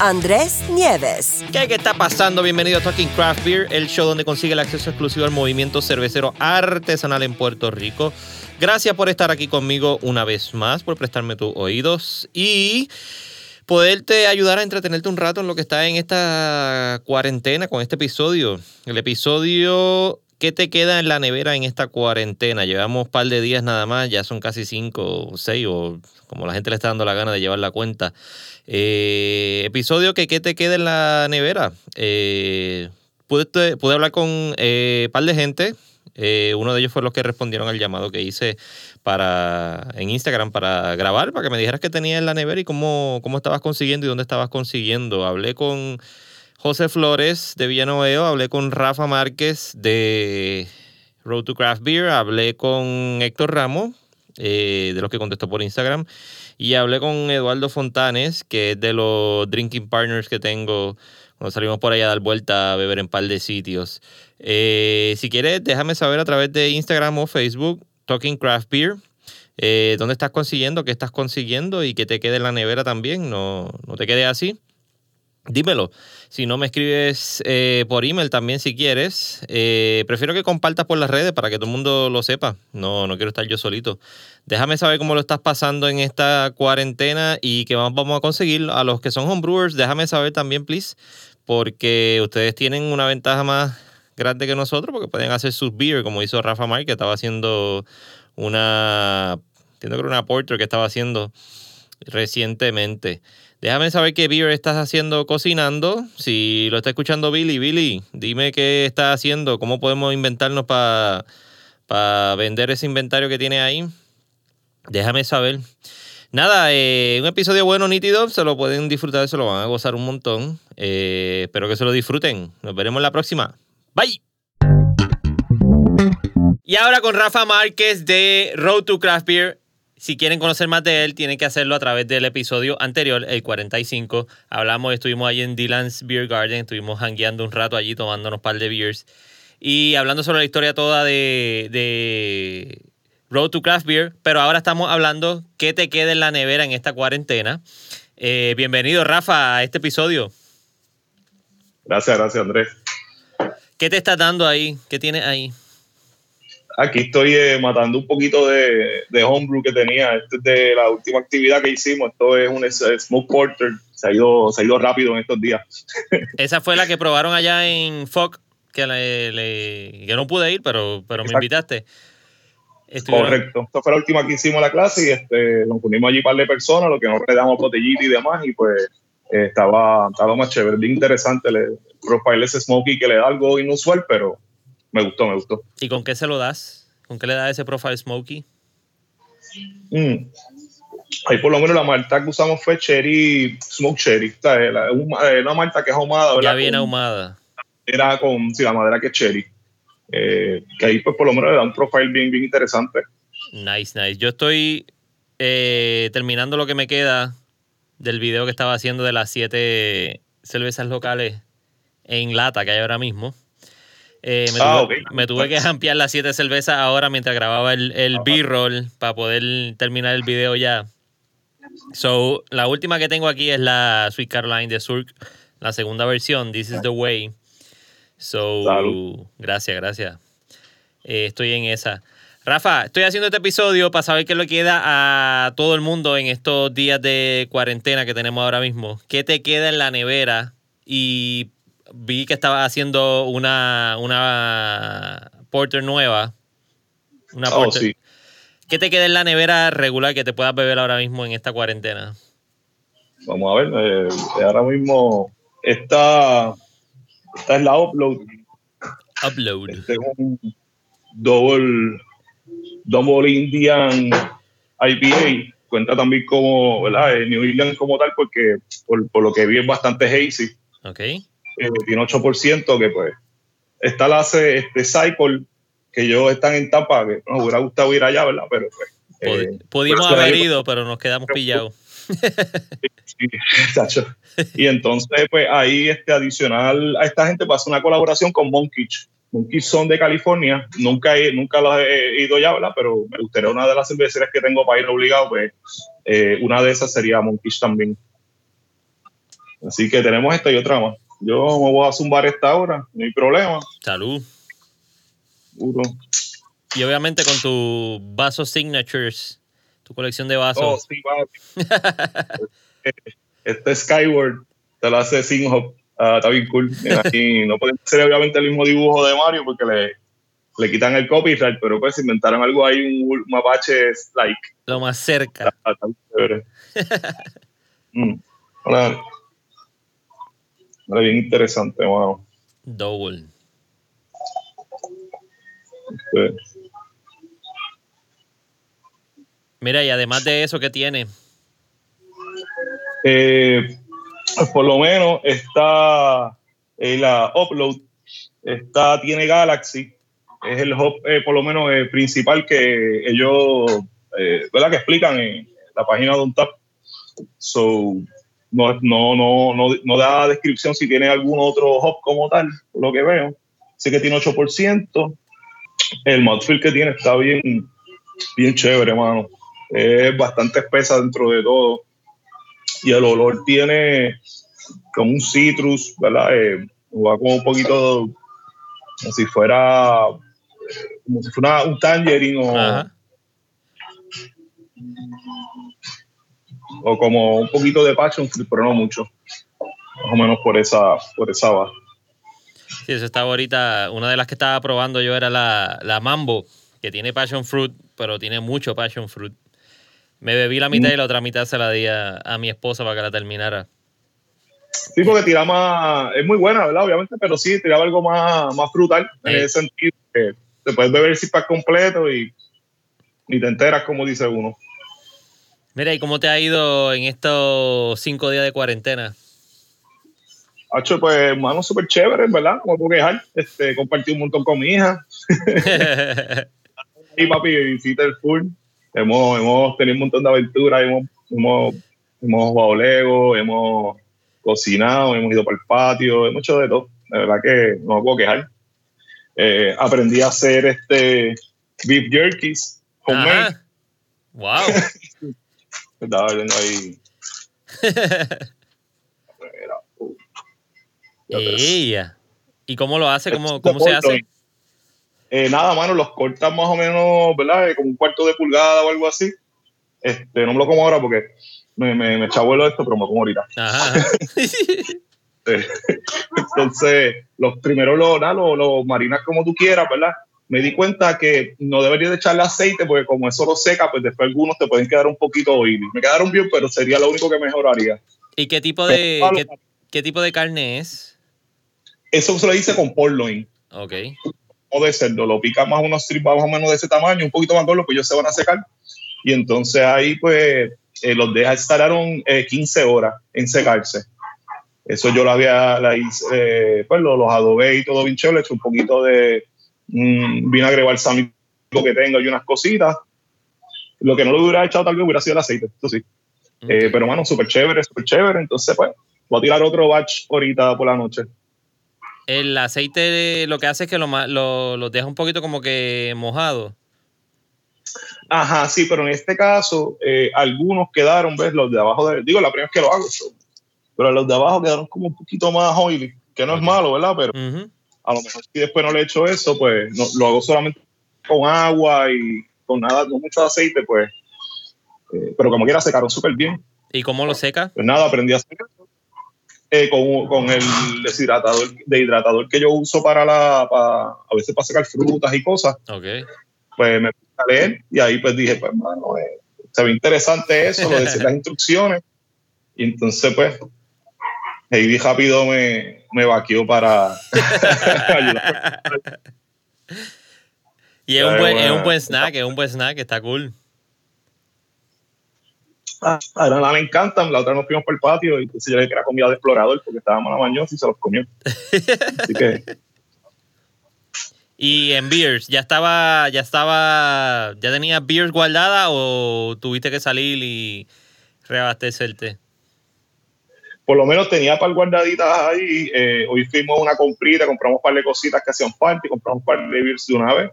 Andrés Nieves. ¿Qué, ¿Qué está pasando? Bienvenido a Talking Craft Beer, el show donde consigue el acceso exclusivo al movimiento cervecero artesanal en Puerto Rico. Gracias por estar aquí conmigo una vez más, por prestarme tus oídos y poderte ayudar a entretenerte un rato en lo que está en esta cuarentena con este episodio. El episodio ¿Qué te queda en la nevera en esta cuarentena? Llevamos un par de días nada más, ya son casi cinco o seis, o como la gente le está dando la gana de llevar la cuenta. Eh, episodio que ¿qué te queda en la nevera? Eh, pude, hablar con un eh, par de gente. Eh, uno de ellos fue los que respondieron al llamado que hice para en Instagram para grabar, para que me dijeras qué tenías en la nevera y cómo, cómo estabas consiguiendo y dónde estabas consiguiendo. Hablé con José Flores de Villanueva, hablé con Rafa Márquez de Road to Craft Beer, hablé con Héctor Ramos, eh, de los que contestó por Instagram, y hablé con Eduardo Fontanes, que es de los drinking partners que tengo cuando salimos por allá a dar vuelta a beber en par de sitios. Eh, si quieres, déjame saber a través de Instagram o Facebook, Talking Craft Beer. Eh, ¿Dónde estás consiguiendo? ¿Qué estás consiguiendo? Y que te quede en la nevera también. No, no te quede así. Dímelo. Si no me escribes eh, por email también si quieres. Eh, prefiero que compartas por las redes para que todo el mundo lo sepa. No, no quiero estar yo solito. Déjame saber cómo lo estás pasando en esta cuarentena y qué vamos a conseguir. A los que son homebrewers, déjame saber también, please. Porque ustedes tienen una ventaja más grande que nosotros porque pueden hacer sus beer, como hizo Rafa Mar, que estaba haciendo una. Entiendo que era una porter que estaba haciendo recientemente. Déjame saber qué beer estás haciendo cocinando. Si lo está escuchando Billy, Billy, dime qué estás haciendo, cómo podemos inventarnos para vender ese inventario que tiene ahí. Déjame saber. Nada, eh, un episodio bueno, nítido, se lo pueden disfrutar, se lo van a gozar un montón. Eh, espero que se lo disfruten. Nos veremos la próxima. Bye. Y ahora con Rafa Márquez de Road to Craft Beer. Si quieren conocer más de él, tienen que hacerlo a través del episodio anterior, el 45. Hablamos, estuvimos ahí en Dylan's Beer Garden, estuvimos hangueando un rato allí tomándonos un par de beers y hablando sobre la historia toda de, de, Road to Craft Beer. Pero ahora estamos hablando qué te queda en la nevera en esta cuarentena. Eh, bienvenido, Rafa, a este episodio. Gracias, gracias, Andrés. ¿Qué te estás dando ahí? ¿Qué tienes ahí? Aquí estoy eh, matando un poquito de, de, homebrew que tenía. Esto es de la última actividad que hicimos. Esto es un smoke porter. Se ha ido, se ha ido rápido en estos días. Esa fue la que probaron allá en FOC, que, le, que no pude ir, pero, pero me invitaste. Correcto. Esta fue la última que hicimos la clase y este, nos unimos allí un par de personas, lo que nos redamos botellita y demás, y pues eh, estaba, estaba más chévere, bien interesante. El profile ese smokey que le da algo inusual, pero me gustó, me gustó. ¿Y con qué se lo das? ¿Con qué le das ese profile smoky? Mm. Ahí por lo menos la malta que usamos fue cherry, smoke cherry. La, una malta que es ahumada, ¿verdad? Ya viene ahumada. Era con, sí, la madera que es cherry. Eh, que ahí pues por lo menos le da un profile bien, bien interesante. Nice, nice. Yo estoy eh, terminando lo que me queda del video que estaba haciendo de las siete cervezas locales en lata que hay ahora mismo. Eh, me, ah, tuve, me, tuve, que ampliar las siete cervezas ahora mientras grababa el, el B-roll para poder terminar el video ya. So, la última que tengo aquí es la Sweet Caroline de Surk, la segunda versión, This is the Way. So, gracias, gracias. Eh, estoy en esa. Rafa, estoy haciendo este episodio para saber qué le queda a todo el mundo en estos días de cuarentena que tenemos ahora mismo. ¿Qué te queda en la nevera? Y vi que estaba haciendo una, una porter nueva. Una oh, porter. ¿Qué te queda en la nevera regular que te puedas beber ahora mismo en esta cuarentena? Vamos a ver, eh, ahora mismo esta, esta es la upload. Upload. Este es un double, double Indian IPA. Cuenta también como, ¿verdad? New England como tal, porque por, por lo que vi es bastante hazy Ok. Eh, tiene 8%, que pues está la este Cycle, que ellos están en Tampa, que nos hubiera gustado ir allá, ¿verdad? Pero pues. Eh, pudimos haber ido, pero nos quedamos pillados. Sí, y entonces, pues ahí este, adicional a esta gente pasa una colaboración con Monkish. Monkish son de California, nunca, he, nunca los he ido ya, ¿verdad? Pero me gustaría una de las cervecerías que tengo para ir obligado, pues eh, una de esas sería Monkish también. Así que tenemos esta y otra más. Yo me voy a zumbar esta hora, no hay problema. Salud. Y obviamente con tu vaso signatures, tu colección de vasos. Oh, sí, este Skyward te lo hace Singhop. Uh, está bien cool. No pueden ser obviamente el mismo dibujo de Mario porque le, le quitan el copyright, pero pues inventaron algo ahí, un mapache like. Lo más cerca. mm. Hola. Bien interesante, wow. Double. Mira, y además de eso, ¿qué tiene? Eh, por lo menos está en la Upload, está, tiene Galaxy, es el hub, eh, por lo menos el principal que ellos, eh, ¿verdad? Que explican en la página de Untap. So, no, no, no, no, da descripción si tiene algún otro hub como tal, por lo que veo. Sí que tiene 8%. El mouthfeel que tiene está bien, bien chévere, hermano. Es bastante espesa dentro de todo. Y el olor tiene como un citrus, ¿verdad? Eh, va como un poquito, como si fuera, como si fuera un tangerine o, o como un poquito de passion fruit, pero no mucho. Más o menos por esa, por esa baja. Sí, eso estaba ahorita. Una de las que estaba probando yo era la, la Mambo, que tiene passion fruit, pero tiene mucho passion fruit. Me bebí la mitad y la otra mitad se la di a, mi esposa para que la terminara. Sí, porque tira más, es muy buena, ¿verdad? Obviamente, pero sí, tiraba algo más, más frutal, en ese sentido, que te puedes beber el para completo y, y te enteras, como dice uno. Mira, ¿y cómo te ha ido en estos cinco días de cuarentena? Hacho, pues, hermano, súper chévere, ¿verdad? Como puedo quejar. Este, compartí un montón con mi hija. y papi, visita el full. Hemos, hemos tenido un montón de aventuras, hemos, hemos, hemos jugado Lego, hemos cocinado, hemos ido para el patio, hemos hecho de todo. De verdad que no me puedo quejar. Eh, aprendí a hacer este beef jerkies homemade. Wow. Estaba viendo ahí. Ella. ¿Y cómo lo hace? ¿Cómo, cómo se hace? Eh, nada, mano, los cortas más o menos, ¿verdad? Como un cuarto de pulgada o algo así. Este, no me lo como ahora porque me, me, me esto, pero me lo como ahorita. Entonces, los primeros los, los, los marinas como tú quieras, ¿verdad? Me di cuenta que no debería de echarle aceite porque como eso lo seca, pues después algunos te pueden quedar un poquito oily. Me quedaron bien, pero sería lo único que mejoraría. ¿Y qué tipo de, qué, tipo de carne es? Eso se lo hice con porloin. Ok o de cerdo, lo pica más unos strips más o menos de ese tamaño, un poquito más gordo, pues ellos se van a secar. Y entonces ahí pues eh, los deja instalaron 15 horas en secarse. Eso yo lo había, la hice, eh, pues los, adobé y todo bien chévere, un poquito de mm, vinagre balsámico que tengo y unas cositas. Lo que no lo hubiera echado tal vez hubiera sido el aceite, eso sí. Eh, pero bueno, súper chévere, súper chévere. Entonces, pues, voy a tirar otro batch ahorita por la noche. El aceite lo que hace es que lo, lo, deja un poquito como que mojado. Ajá, sí, pero en este caso eh, algunos quedaron, ¿ves? Los de abajo, de, digo, la primera vez que lo hago, pero los de abajo quedaron como un poquito más oily, que no es malo, ¿verdad? Pero a lo mejor si después no le echo eso, pues no, lo hago solamente con agua y con nada, no mucho aceite, pues, eh, pero como quiera secaron súper bien. ¿Y cómo lo seca? Pues nada, aprendí a secar eh, con, con, el deshidratador, deshidratador que yo uso para la, a veces para sacar frutas y cosas. Okay. Pues me puse a leer y ahí pues dije, pues mano, eh, se ve interesante eso, lo de las instrucciones. Y entonces pues, Heidi rápido me, me vaqueó para ayudar. Y es un, buen, es un buen snack, es un buen snack, está cool. a Ana le encantan, la otra nos fuimos por el patio y entonces yo le dije que era comida de explorador porque estábamos a la mañana y se los comió. Así que y en Beers, ¿ya estaba, ya estaba, ya tenías Beers guardada o tuviste que salir y reabastecerte? Por lo menos tenía par guardaditas ahí. Eh, hoy fuimos una comprita, compramos un par de cositas que hacían y compramos un par de Beers de una vez.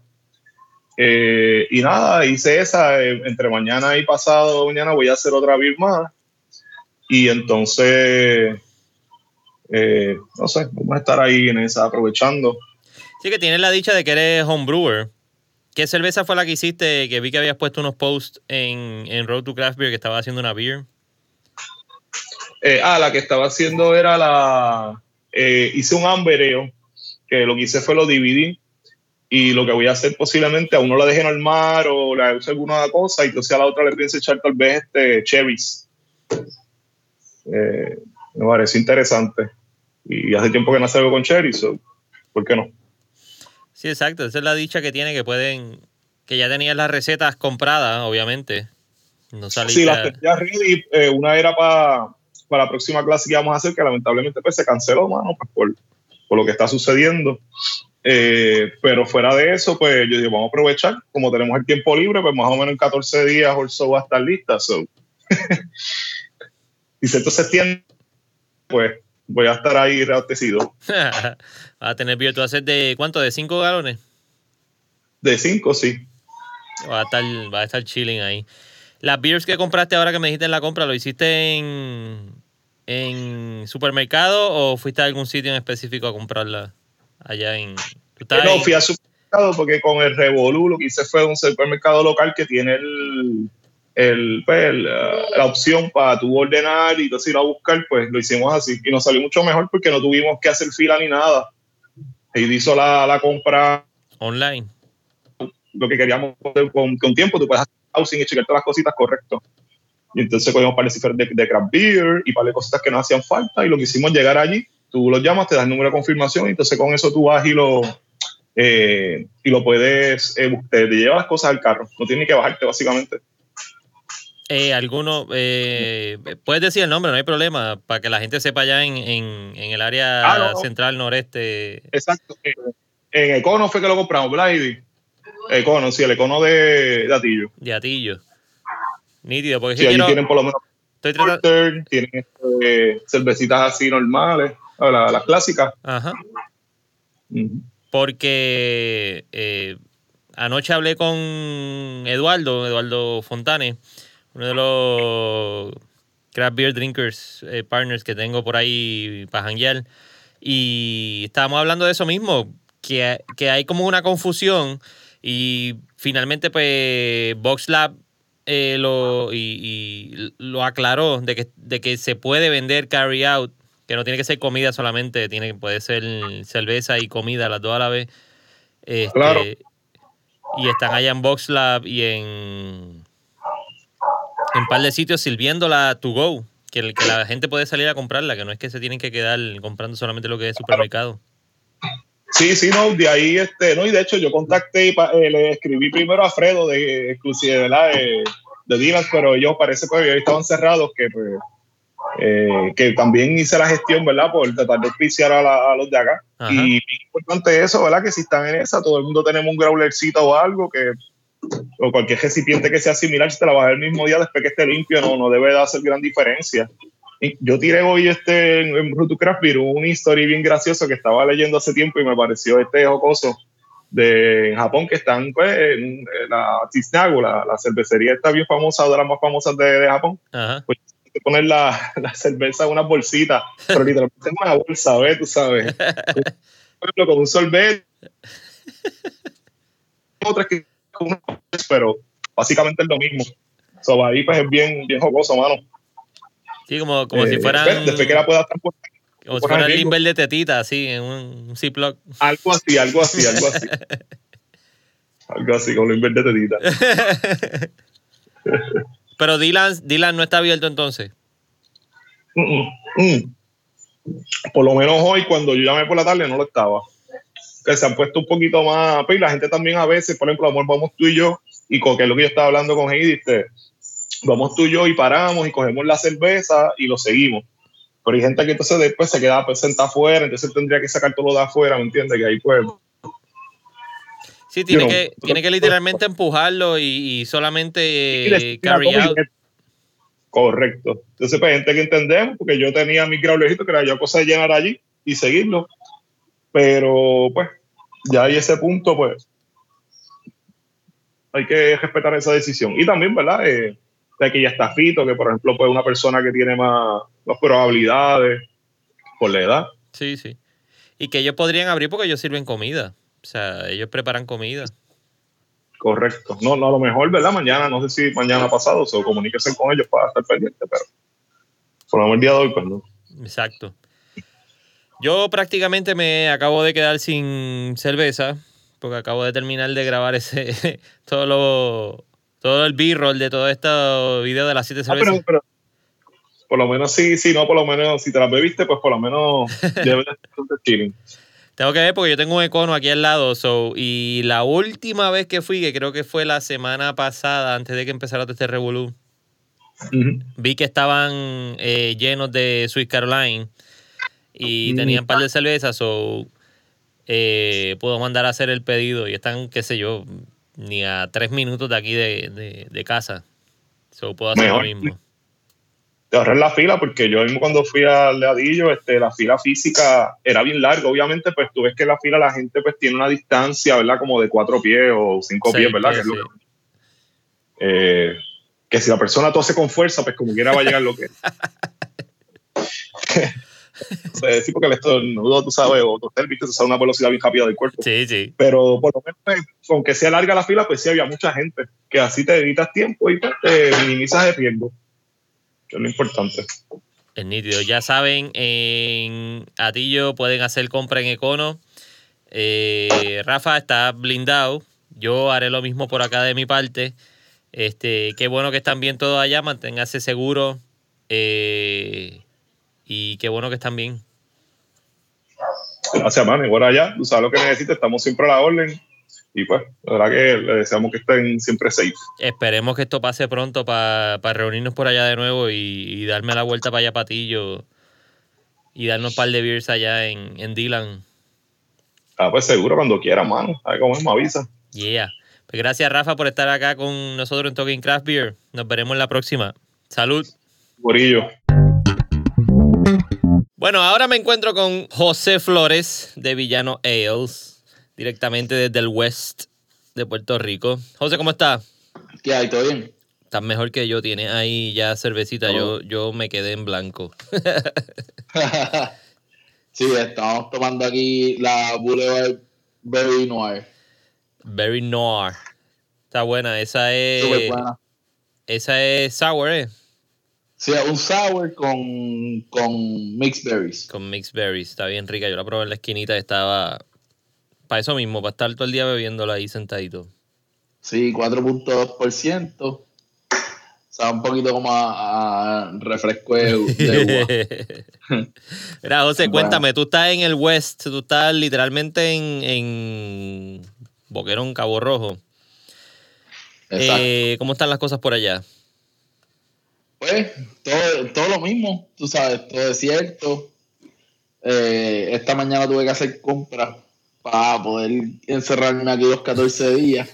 Eh, y nada, hice esa. Eh, entre mañana y pasado mañana voy a hacer otra Beer más. Y entonces, no sé, vamos a estar ahí en esa aprovechando. Sí, que tienes la dicha de que eres homebrewer. ¿Qué cerveza fue la que hiciste? Que vi que habías puesto unos posts en, Road to Craft Beer que estaba haciendo una beer. Eh, ah, la que estaba haciendo era la. Eh, hice un ambereo, que lo que hice fue lo dividí. Y lo que voy a hacer posiblemente a uno la deje en el mar o la use alguna cosa, y entonces a la otra le piense echar tal vez este cherries. Eh, me parece interesante. Y hace tiempo que no salgo con cherries, ¿por qué no? Sí, exacto. Esa es la dicha que tiene que pueden. Que ya tenías las recetas compradas, obviamente. No sí, las tenía ready. Eh, una era para la próxima clase que íbamos a hacer, que lamentablemente pues, se canceló, mano, pues, por, por lo que está sucediendo. Eh, pero fuera de eso, pues yo digo, vamos a aprovechar. Como tenemos el tiempo libre, pues más o menos en 14 días o so va a estar lista. So. y si entonces septiembre, pues voy a estar ahí reabastecido. Va a tener ser de cuánto, de 5 galones. De 5, sí. Va a estar, va a estar chilling ahí. Las beers que compraste ahora que me dijiste en la compra, ¿lo hiciste en, en supermercado o fuiste a algún sitio en específico a comprarla allá en... No, fui a supermercado porque con el Revolú lo que hice fue un supermercado local que tiene el, el, pues, la, opción para tu ordenar y entonces ir a buscar, pues lo hicimos así. Y nos salió mucho mejor porque no tuvimos que hacer fila ni nada. Y hizo la, la compra online. Lo que queríamos con, con tiempo, tú puedes hacer housing y checar todas las cositas correcto. Y entonces cogimos para de de, de craft beer y para de cositas que nos hacían falta. Y lo que hicimos llegar allí, tú los llamas, te das el número de confirmación y entonces con eso tú vas y lo, eh, y lo puedes, eh, te, te llevas las cosas al carro. No tienes que bajarte básicamente. Eh, alguno, eh, puedes decir el nombre, no hay problema, para que la gente sepa ya en, en, el área ah, central noreste. Exacto. En Econo fue que lo compramos, ¿verdad, Econo, sí, el Econo de, de Atillo. De Atillo. Nítido, porque sí, si tienen por lo menos porter, tienen este, cervecitas así normales, las, clásicas. Ajá. Porque eh, anoche hablé con Eduardo, Eduardo Fontane, uno de los craft beer drinkers eh, partners que tengo por ahí para janguear. Y estábamos hablando de eso mismo, que, hay como una confusión y finalmente pues VoxLab eh, lo, y, lo aclaró de que, de que se puede vender carry out, que no tiene que ser comida solamente, tiene, puede ser cerveza y comida las dos a la vez. Este, claro. Y están allá en VoxLab y en en un par de sitios sirviéndola to go, que, que la gente puede salir a comprarla, que no es que se tienen que quedar comprando solamente lo que es supermercado. Sí, sí, no, de ahí, este, no, y de hecho yo contacté y eh, le escribí primero a Fredo de exclusividad ¿verdad? de, de pero ellos parece que habían estaban cerrados, que pues, eh, que también hice la gestión, ¿verdad? Por tratar de auspiciar a, a, los de acá. Y importante eso, ¿verdad? Que si están en esa, todo el mundo tenemos un growlercito o algo que o cualquier recipiente que sea similar, si te la vas el mismo día después que esté limpio, no, no debe de hacer gran diferencia. Yo tiré hoy este en, en Craft Beer un history bien gracioso que estaba leyendo hace tiempo y me pareció este jocoso de Japón que están pues en, la Tisnago, la, la, cervecería está bien famosa, de las más famosas de, de Japón. Pues poner la, la, cerveza en una bolsita, pero literalmente en una bolsa, ¿ves? Tú sabes. con un sorbete. Otras que pero básicamente es lo mismo. So, ahí pues es bien, bien jocoso, mano. Sí, como, como si eh, fueran... Después que la puedas transportar. Como si fuera el limber de tetita, así, en un Ziploc. Algo así, algo así, algo así. algo así, como limber de tetita. Pero Dylan, Dylan no está abierto entonces. Mm, mm, mm. Por lo menos hoy, cuando yo llamé por la tarde, no lo estaba que se han puesto un poquito más, pues, la gente también a veces, por ejemplo, amor, vamos tú y yo, y con que es lo que yo estaba hablando con Heidi, este, vamos tú y yo y paramos y cogemos la cerveza y lo seguimos. Pero hay gente que entonces después se queda pues, sentada afuera, entonces tendría que sacar todo lo de afuera, ¿me entiendes? Que ahí pues... Sí, tiene, que, tiene que literalmente empujarlo y, solamente carry out. Correcto. Entonces, pues, gente que entendemos, porque yo tenía mi graulejito que era yo cosa de llenar allí y seguirlo. Pero, pues, ya hay ese punto, pues, hay que respetar esa decisión. Y también, ¿verdad? Eh, de que ya está fito, que por ejemplo, pues una persona que tiene más, más probabilidades por la edad. Sí, sí. Y que ellos podrían abrir porque ellos sirven comida. O sea, ellos preparan comida. Correcto. No, no, a lo mejor, ¿verdad? Mañana, no sé si mañana pasado, se comuníquese con ellos para estar pendiente, pero por lo menos el día de hoy, pues no. Exacto. Yo prácticamente me acabo de quedar sin cerveza porque acabo de terminar de grabar ese todo lo todo el b-roll de todo este video de las siete ah, cervezas. pero, por lo menos sí, sí, no, por lo menos si te las bebiste, pues por lo menos debes de chilling. Tengo que ver porque yo tengo un econo aquí al lado. So, y la última vez que fui, que creo que fue la semana pasada, antes de que empezara este revolú, vi que estaban eh, llenos de Sweet Caroline y mm. tenían un par de cervezas. So, eh, puedo mandar a hacer el pedido y están, qué sé yo, ni a tres minutos de aquí de, casa. So, puedo hacer lo mismo te ahorras la fila, porque yo mismo cuando fui al ladillo, este, la fila física era bien larga. Obviamente, pues tú ves que la fila la gente pues tiene una distancia, ¿verdad? Como de cuatro pies o cinco pies, ¿verdad? que, eh, que si la persona tose con fuerza, pues como quiera va a llegar lo que... o sea, sí, porque el estornudo, tú sabes, o toser, viste, tú una velocidad bien rápida del cuerpo. Sí, sí. Pero por lo menos, pues, aunque sea larga la fila, pues sí había mucha gente, que así te evitas tiempo y pues, te minimizas el riesgo es lo importante. Es nítido. Ya saben, en Atillo pueden hacer compra en Econo. Eh, Rafa está blindado. Yo haré lo mismo por acá de mi parte. Este, qué bueno que están bien todos allá. Manténgase seguro. Eh, y qué bueno que están bien. Gracias, mano. Igual allá, tú sabes lo que necesitas. Estamos siempre a la orden y pues, la verdad que le deseamos que estén siempre safe. Esperemos que esto pase pronto para reunirnos por allá de nuevo y, darme la vuelta para allá Patillo y darnos un par de beers allá en, en Dylan. Ah, pues seguro, cuando quiera, mano. A ver cómo me avisa. Yeah. Pues gracias, Rafa, por estar acá con nosotros en Talking Craft Beer. Nos veremos en la próxima. Salud. Gorillo. Bueno, ahora me encuentro con José Flores de Villano Ales directamente desde el West de Puerto Rico. José, ¿cómo estás? ¿Qué hay? ¿Todo bien? Estás mejor que yo, tienes ahí ya cervecita, yo, yo me quedé en blanco. sí, estamos tomando aquí la Boulevard Berry Noir. Berry Noir. Está buena, esa es... Súper buena. Esa es sour, ¿eh? Sí, un sour con, con mixed berries. Con mixed berries, está bien rica. Yo la probé en la esquinita y estaba para eso mismo, para estar todo el día bebiéndola ahí sentadito. Sí, 4.2%. O sea, un poquito como a, refresco de, Mira, José, cuéntame, tú estás en el West, tú estás literalmente en, en Boquerón, Cabo Rojo. Eh, ¿Cómo están las cosas por allá? Pues, todo, todo lo mismo, tú sabes, todo es cierto. Eh, esta mañana tuve que hacer compras para poder encerrarme aquí los 14 días.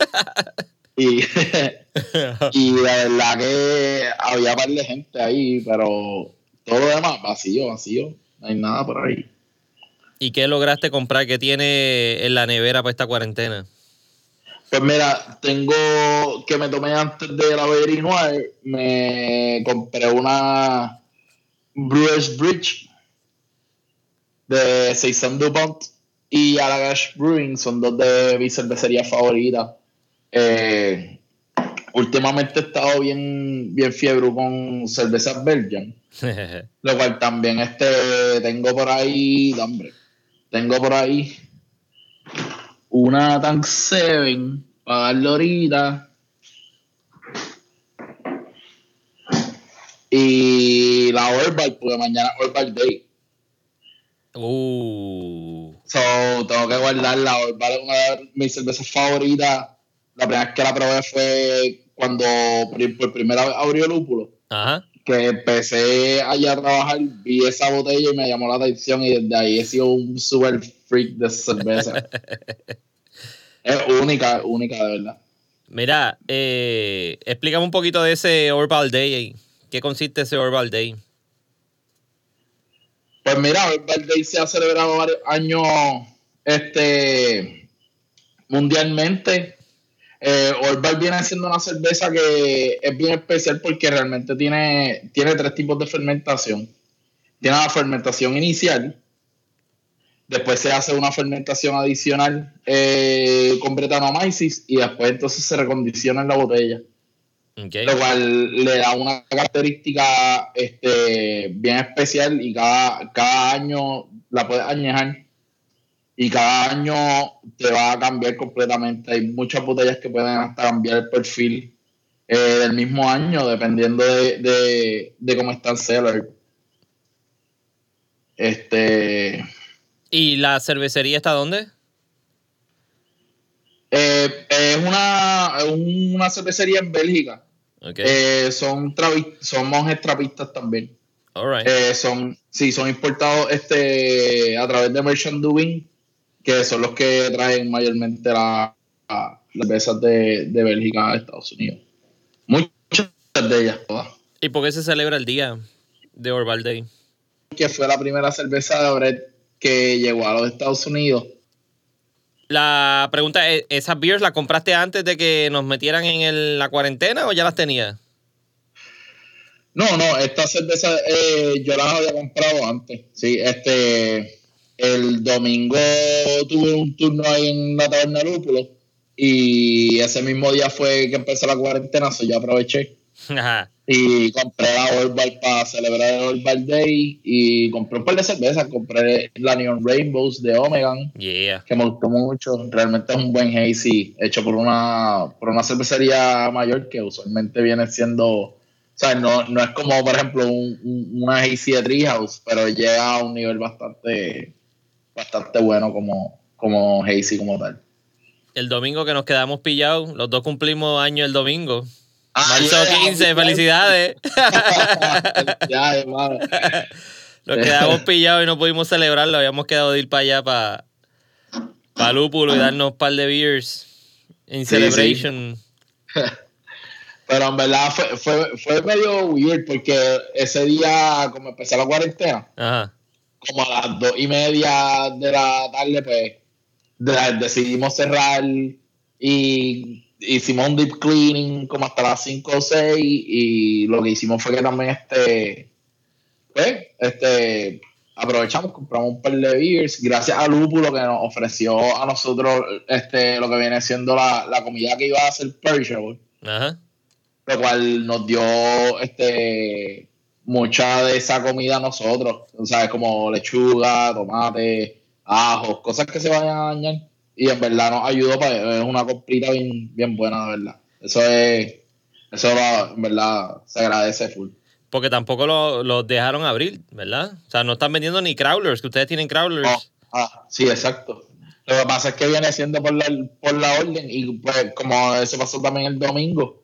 y, y la verdad que había par de gente ahí, pero todo lo demás vacío, vacío. No hay nada por ahí. ¿Y qué lograste comprar? ¿Qué tiene en la nevera para esta cuarentena? Pues mira, tengo que me tomé antes de la Berry Noir, me compré una Brewers Bridge de 600 DuPont y Allagash Brewing son dos de mis cervecerías favoritas. Eh, últimamente he estado bien, bien fiebre con cervezas Belgian. lo cual también este, tengo por ahí, hombre, tengo por ahí una Tank 7 para darle ahorita. Y la Orval, porque mañana Orval Day. Uh. So, tengo que guardarla. Vale una de mis cervezas favoritas. La primera vez que la probé fue cuando por primera vez abrió Lúpulo, que empecé allá a trabajar, vi esa botella y me llamó la atención y desde ahí he sido un super freak de cerveza. es única, única de verdad. Mira, eh, explícame un poquito de ese Orbal Day. ¿Qué consiste ese Orbal Day? Pues mira, Orbal Day se ha celebrado varios años este, mundialmente. Eh, Orbal viene siendo una cerveza que es bien especial porque realmente tiene, tiene tres tipos de fermentación. Tiene la fermentación inicial, Después se hace una fermentación adicional eh, con Brettanomyces y después entonces se recondiciona en la botella. Lo cual le da una característica este, bien especial y cada, cada año la puedes añejar y cada año te va a cambiar completamente. Hay muchas botellas que pueden hasta cambiar el perfil eh, del mismo año dependiendo de, de cómo está el seller. Este ¿Y la cervecería está dónde? Eh, es una, una cervecería en Bélgica. Eh, son, son monjes trapistas también. Eh, son, sí, son importados este, a través de Merchant Dubin, que son los que traen mayormente la, las cervezas de, de Bélgica a Estados Unidos. Muchas de ellas todas. ¿Y por qué se celebra el día de Orval Day? Que fue la primera cerveza de Brett que llegó a los Estados Unidos. La pregunta es, ¿esas beers las compraste antes de que nos metieran en la cuarentena o ya las tenías? No, no, esta cerveza eh, yo las había comprado antes. Sí, este, el domingo tuve un turno ahí en la taberna Lúpulo y ese mismo día fue que empezó la cuarentena, so yo aproveché. Ajá. Y compré la Orbal para celebrar el Orbal Day. Y compré un par de cervezas. Compré la Neon Rainbows de Omegan. Que me gustó mucho. Realmente es un buen hazy. Hecho por una, por una cervecería mayor que usualmente viene siendo. O sea, no, no es como, por ejemplo, una hazy de Treehouse. Pero llega a un nivel bastante, bastante bueno como, como hazy como tal. El domingo que nos quedamos pillados. Los dos cumplimos año el domingo. Marzo 15, felicidades. felicidades, Nos quedamos pillados y no pudimos celebrarlo. Habíamos quedado de ir para allá, para, para Lúpulo y darnos un par de beers en celebration. Pero en verdad fue, fue, fue, medio weird porque ese día, como empezó la cuarentena, como a las dos y media de la tarde, pues decidimos cerrar y hicimos un deep cleaning como hasta las 5 o 6 y lo que hicimos fue que también este pues, este aprovechamos, compramos un par de beers gracias a Lúpulo que nos ofreció a nosotros este lo que viene siendo la, comida que iba a hacer perishable Ajá. lo cual nos dio este mucha de esa comida nosotros o sea como lechuga, tomate, ajos, cosas que se vayan a dañar y en verdad nos ayudó para es una comprita bien, bien buena, de verdad. Eso es, eso en verdad se agradece full. Porque tampoco los lo dejaron abrir, ¿verdad? O sea, no están vendiendo ni crawlers, que ustedes tienen crawlers. ah, sí, exacto. Lo que pasa es que viene siendo por la, por la orden y pues como eso pasó también el domingo,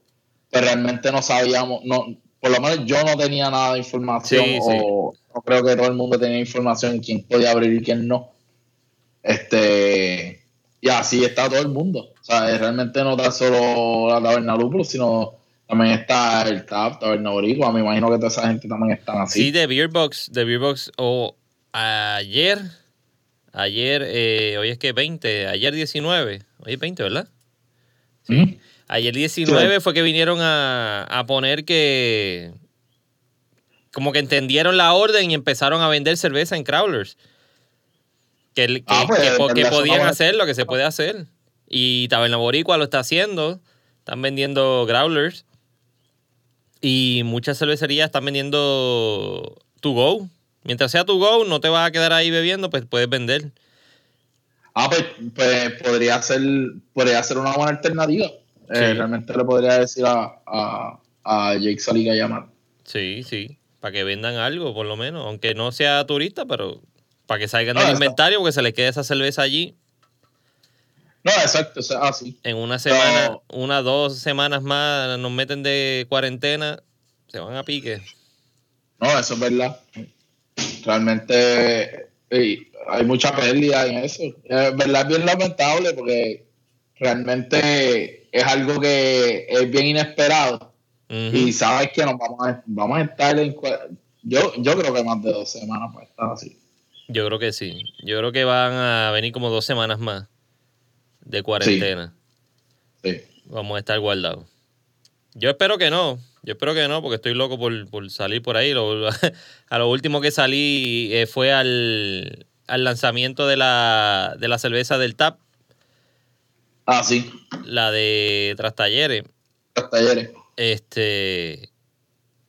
pues realmente no sabíamos, no, por lo menos yo no tenía nada de información o no creo que todo el mundo tenía información quién podía abrir y quién no. Este, y así está todo el mundo. O sea, realmente no está solo la taberna Lúpulo, sino también está el TAP, Taberna Boricua. Me imagino que toda esa gente también está así. Sí, de Beerbox, de Beerbox. O ayer, ayer, eh, hoy es que 20, ayer 19. Hoy es 20, ¿verdad? Sí. Ayer 19 fue que vinieron a, a poner que. Como que entendieron la orden y empezaron a vender cerveza en crawlers que, ah, pues, podían hacer lo que se puede hacer. Y Taberna Boricua lo está haciendo. Están vendiendo growlers. Y muchas cervecerías están vendiendo to go. Mientras sea to go, no te vas a quedar ahí bebiendo, pues puedes vender. Ah, pues, pues podría ser, podría ser una buena alternativa. Eh, realmente le podría decir a, a, a Jake Saliga llamar. Sí, sí. Para que vendan algo, por lo menos. Aunque no sea turista, pero para que salgan del inventario, porque se le quede esa cerveza allí. No, exacto, o así. En una semana, una, dos semanas más nos meten de cuarentena, se van a pique. No, eso es verdad. Realmente hay mucha pérdida en eso. Es verdad, es bien lamentable porque realmente es algo que es bien inesperado. Y sabes que nos vamos a, vamos a estar en. Yo, yo creo que más de dos semanas para estar así. Yo creo que sí. Yo creo que van a venir como dos semanas más de cuarentena. Sí. Vamos a estar guardados. Yo espero que no. Yo espero que no, porque estoy loco por, salir por ahí. a lo último que salí eh, fue al, lanzamiento de la, de la cerveza del TAP. Ah, sí. La de Trastalleres. Trastalleres. Este.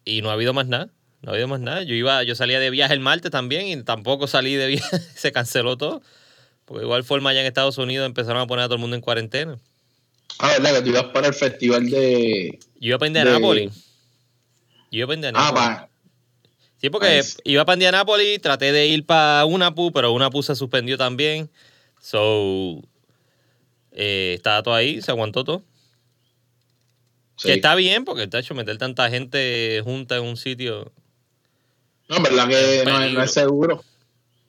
Y no ha habido más nada. No ha habido más nada. Yo iba, yo salía de viaje el martes también y tampoco salí de viaje. Se canceló todo. Porque igual forma allá en Estados Unidos empezaron a poner a todo el mundo en cuarentena. Ah, ¿verdad? Que tú ibas para el festival de. Yo iba para Indianápolis. Yo iba para Indianápolis. Ah, para. Sí, porque iba para Indianápolis, traté de ir para UNAPU, pero UNAPU se suspendió también. So. Eh, estaba todo ahí, se aguantó todo. Que está bien, porque está hecho meter tanta gente junta en un sitio. No, en verdad que no, es seguro.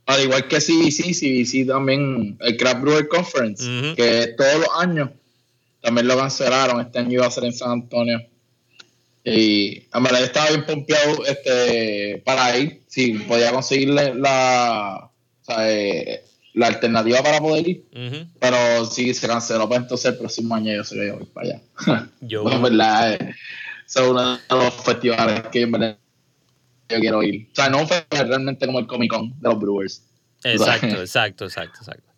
Al igual que CBC, CBC también, el Craft Brewer Conference, que todos los años también lo cancelaron. Este año iba a ser en San Antonio. Y en verdad estaba bien pompeado este, para ir. Si podía conseguirle la, eh, la alternativa para poder ir. Pero si se canceló, pues entonces el próximo año yo se lo voy para allá. Yo. en verdad, es uno de los festivales que en verdad yo quiero ir. O sea, no fue realmente como el Comic Con de los Brewers. Exacto, exacto, exacto, exacto.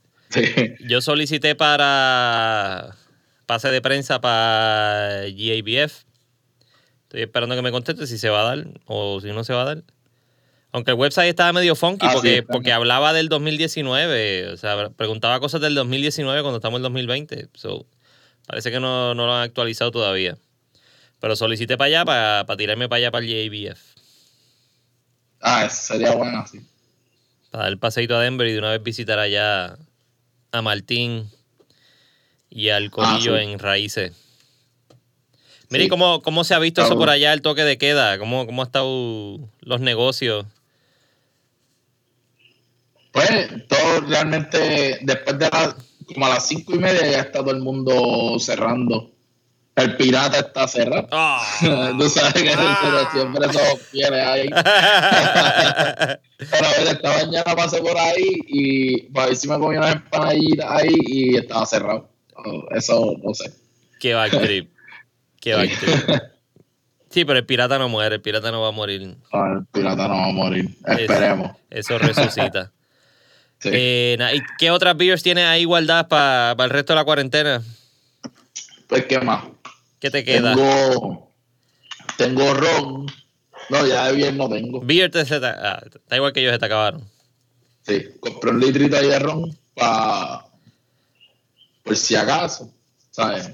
Yo solicité para pase de prensa para GABF. Estoy esperando que me conteste si se va a dar o si no se va a dar. Aunque el website estaba medio funky ah, porque, porque hablaba del 2019. O sea, preguntaba cosas del 2019 cuando estamos en 2020. So, parece que no, lo han actualizado todavía. Pero solicité para allá, para, para tirarme para allá para el JBF. Ah, sería bueno, sí. Para dar el paseito a Denver y de una vez visitar allá a Martín y al ah, Corillo en Raíces. Mire, ¿cómo, ¿cómo se ha visto eso por allá, el toque de queda? ¿Cómo, cómo han estado los negocios? Pues todo realmente, después de como a las cinco y media ya está todo el mundo cerrando. El pirata está cerrado. Ah. Tú sabes que ah. siempre todos quieren ahí. Pero a ver, esta mañana pasé por ahí y para ver si me comí unas empanaditas ahí y estaba cerrado. Eso no sé. Qué va trip. Qué va trip. Sí, pero el pirata no muere, el pirata no va a morir. El pirata no va a morir. Esperemos. Eso, resucita. Eh, ¿Y qué otras beers tienes ahí guardadas para el resto de la cuarentena? Pues, ¿qué más? ¿Qué te queda? Tengo, tengo ron. No, ya de bien no tengo. Beer te, ah, está igual que ellos se te acabaron. Sí, compré un litrito de ron para por si acaso, ¿sabes?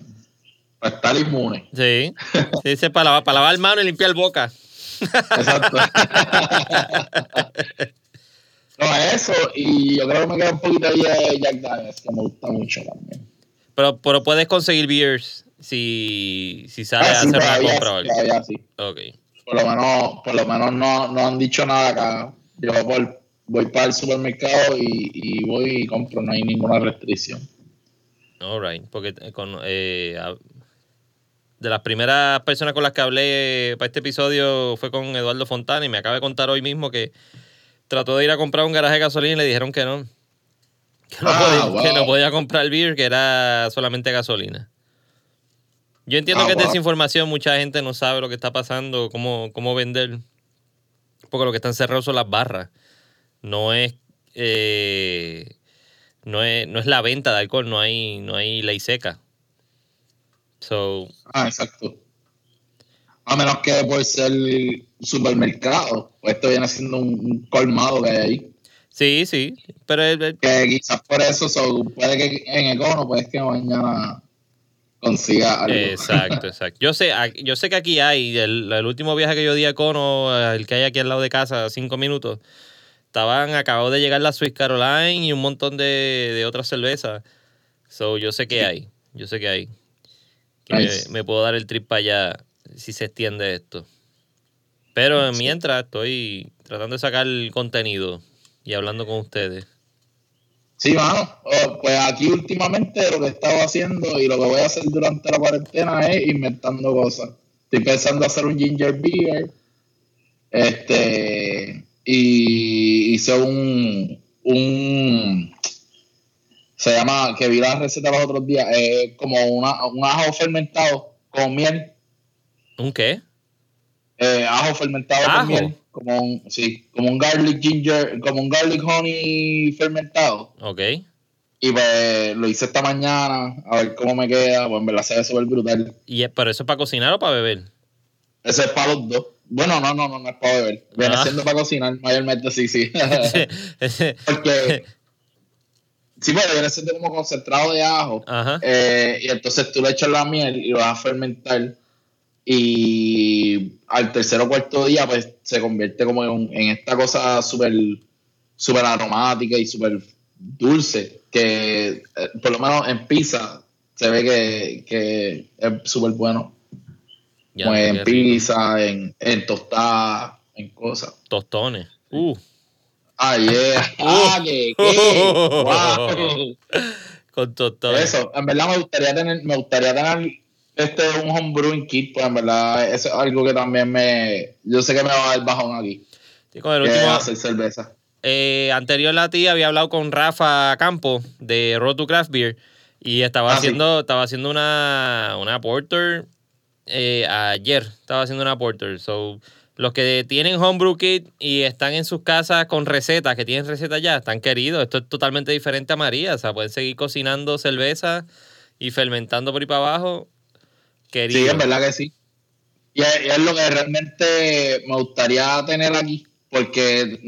Para estar inmune. Sí, sí dice para lavar, para lavar mano y limpiar boca. Exacto. no, eso, y yo creo que me queda un poquito ahí de Jack Daniels, que me gusta mucho también. Pero, pero puedes conseguir beers si, si sale ah, a hacer una compra o algo. sí. Por lo menos, por lo menos no, no han dicho nada acá. Yo voy para el supermercado y, y voy y compro, no hay ninguna restricción. Alright, porque eh, con, eh, de las primeras personas con las que hablé para este episodio fue con Eduardo Fontana y me acaba de contar hoy mismo que trató de ir a comprar un garaje de gasolina y le dijeron que no. Que no, ah, podía, que no podía comprar beer, que era solamente gasolina. Yo entiendo ah, que es desinformación, mucha gente no sabe lo que está pasando, cómo, cómo vender, porque lo que están cerrados son las barras. No es eh, no es, no es la venta de alcohol, no hay, no hay ley seca. So, ah, exacto. A menos que puede ser supermercado, pues esto viene siendo un, colmado que hay ahí. Sí, sí, pero... que quizás por eso puede que en Econo, puede que mañana consiga algo. Exacto, exacto. Yo sé, yo sé que aquí hay, el, el, último viaje que yo di a Econo, el que hay aquí al lado de casa, cinco minutos, estaban, acabó de llegar la Swiss Caroline y un montón de, otras cervezas. So, yo sé que hay. Yo sé que hay. Que me, puedo dar el trip para allá si se extiende esto. Pero mientras estoy tratando de sacar el contenido y hablando con ustedes. Sí, mano. Oh, pues aquí últimamente lo que he estado haciendo y lo que voy a hacer durante la cuarentena es inventando cosas. Estoy pensando hacer un ginger beer. Este. Y hice un. un se llama, que vi la receta los otros días, es como una, un ajo fermentado con miel. ¿Un qué? Eh, ajo fermentado con miel como un, sí, como un garlic ginger, como un garlic honey fermentado. Ok. Y pues lo hice esta mañana, a ver cómo me queda, pues en verdad se ve súper brutal. ¿Y ¿Pero eso es para cocinar o para beber? Eso es para los dos. Bueno, no, no, no, no es para beber. Viene ah. siendo para cocinar, mayormente sí, sí. Porque Sí, pues viene siendo como concentrado de ajo. Ajá. Eh, y entonces tú le echas la miel y lo vas a fermentar y al tercer o cuarto día pues se convierte como en, esta cosa súper super aromática y súper dulce que eh, por lo menos en pizza se ve que, es súper bueno en pizza, en, en tostada, en cosas. Tostones. Uh. Ah, yeah. Ah, qué, qué. Con tostones. Eso, en verdad me gustaría tener, me gustaría tener este es un homebrewing kit, pues en verdad, eso es algo que también me. Yo sé que me va a dar bajón aquí. Sí, con el último. hacer cerveza. Eh, anterior a ti había hablado con Rafa Campo de Road to Craft Beer y estaba ah, haciendo estaba haciendo una, una porter eh, ayer estaba haciendo una porter so los que tienen homebrew kit y están en sus casas con recetas que tienen recetas ya están queridos esto es totalmente diferente a María o sea pueden seguir cocinando cerveza y fermentando por ahí para abajo Sí, en verdad que sí. Y es, lo que realmente me gustaría tener aquí, porque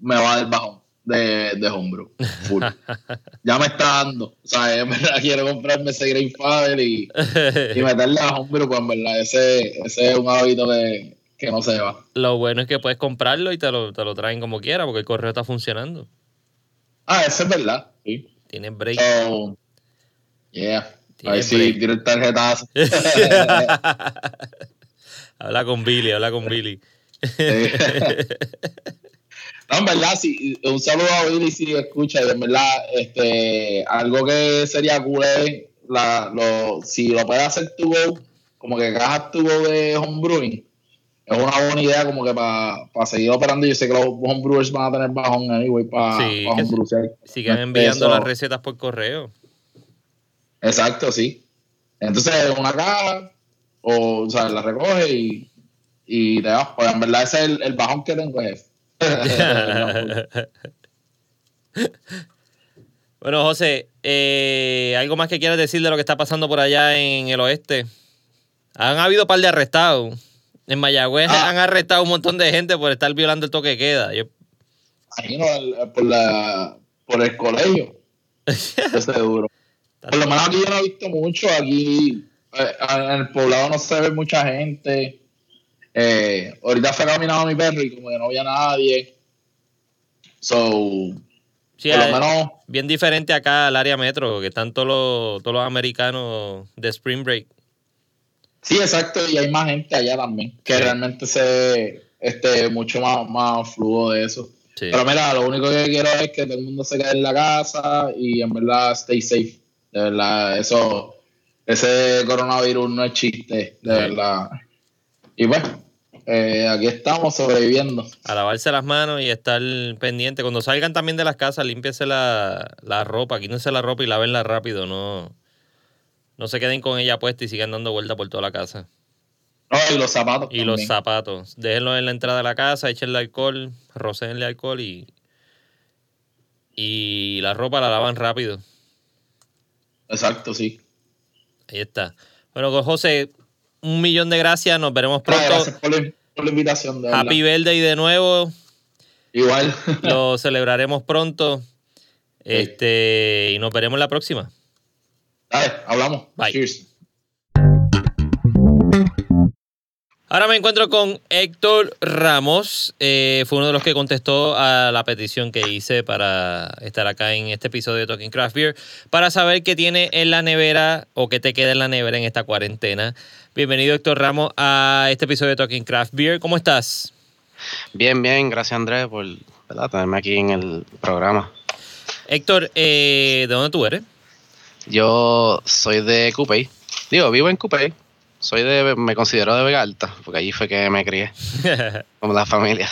me va a dar bajón de, de hombro. ya me está dando. O sea, en verdad quiero comprarme ese Green Father y, y meterle a hombro, pues en verdad ese, ese es un hábito que, que no se va. Lo bueno es que puedes comprarlo y te lo, te lo traen como quiera, porque el correo está funcionando. Ah, eso es verdad, sí. Tiene break. yeah. Ahí sí, tiene el tarjetazo. habla con Billy, habla con Billy. no, en verdad, sí, un saludo a Billy si escucha, en verdad, este, algo que sería cool es la, lo, si lo puedes hacer tu como que cajas tu de homebrewing, es una buena idea como que para seguir operando. Yo sé que los homebrewers van a tener bajón anyway para sí, Sigan enviando las recetas por correo. Exacto, sí. Entonces, una caja, o, o sea, la recoge y, y te vas. Pues en verdad ese es el, bajón que tengo es. bueno, José, eh, ¿algo más que quieras decir de lo que está pasando por allá en el oeste? Han habido un par de arrestados. En Mayagüez ah. han arrestado un montón de gente por estar violando el toque de queda. Yo... por, la, por el colegio. Eso es duro. Por lo menos aquí yo no he visto mucho. Aquí eh, en el poblado no se ve mucha gente. Eh, ahorita se ha caminado mi perro y como que no había nadie. So, por lo menos. Bien diferente acá al área metro, que están todos los, todos los americanos de Spring Break. Sí, exacto, y hay más gente allá también, que realmente se este mucho más, más flujo de eso. Pero mira, lo único que quiero es que todo el mundo se quede en la casa y en verdad stay safe. De verdad, eso, ese coronavirus no es chiste, de verdad. Y bueno, eh, aquí estamos sobreviviendo. A lavarse las manos y estar pendiente. Cuando salgan también de las casas, límpiese la, la ropa, quítense la ropa y lávenla rápido, no, no se queden con ella puesta y sigan dando vuelta por toda la casa. No, y los zapatos. Y los zapatos. Déjenlo en la entrada de la casa, échenle alcohol, rocéenle alcohol y, y la ropa la lavan rápido. Exacto, sí. Ahí está. Bueno, pues, José, un millón de gracias. Nos veremos pronto. Gracias por la, invitación. De Happy Birthday de nuevo. Igual. Lo celebraremos pronto. Este, y nos veremos la próxima. Dale, hablamos. Bye. Cheers. Ahora me encuentro con Héctor Ramos. Eh, fue uno de los que contestó a la petición que hice para estar acá en este episodio de Talking Craft Beer, para saber qué tiene en la nevera o qué te queda en la nevera en esta cuarentena. Bienvenido, Héctor Ramos, a este episodio de Talking Craft Beer. ¿Cómo estás? Bien, bien. Gracias, Andrés, por tenerme aquí en el programa. Héctor, eh, ¿de dónde tú eres? Yo soy de Cupey. Digo, vivo en Cupey soy de, me considero de Vega Alta, porque allí fue que me crié, como la familia.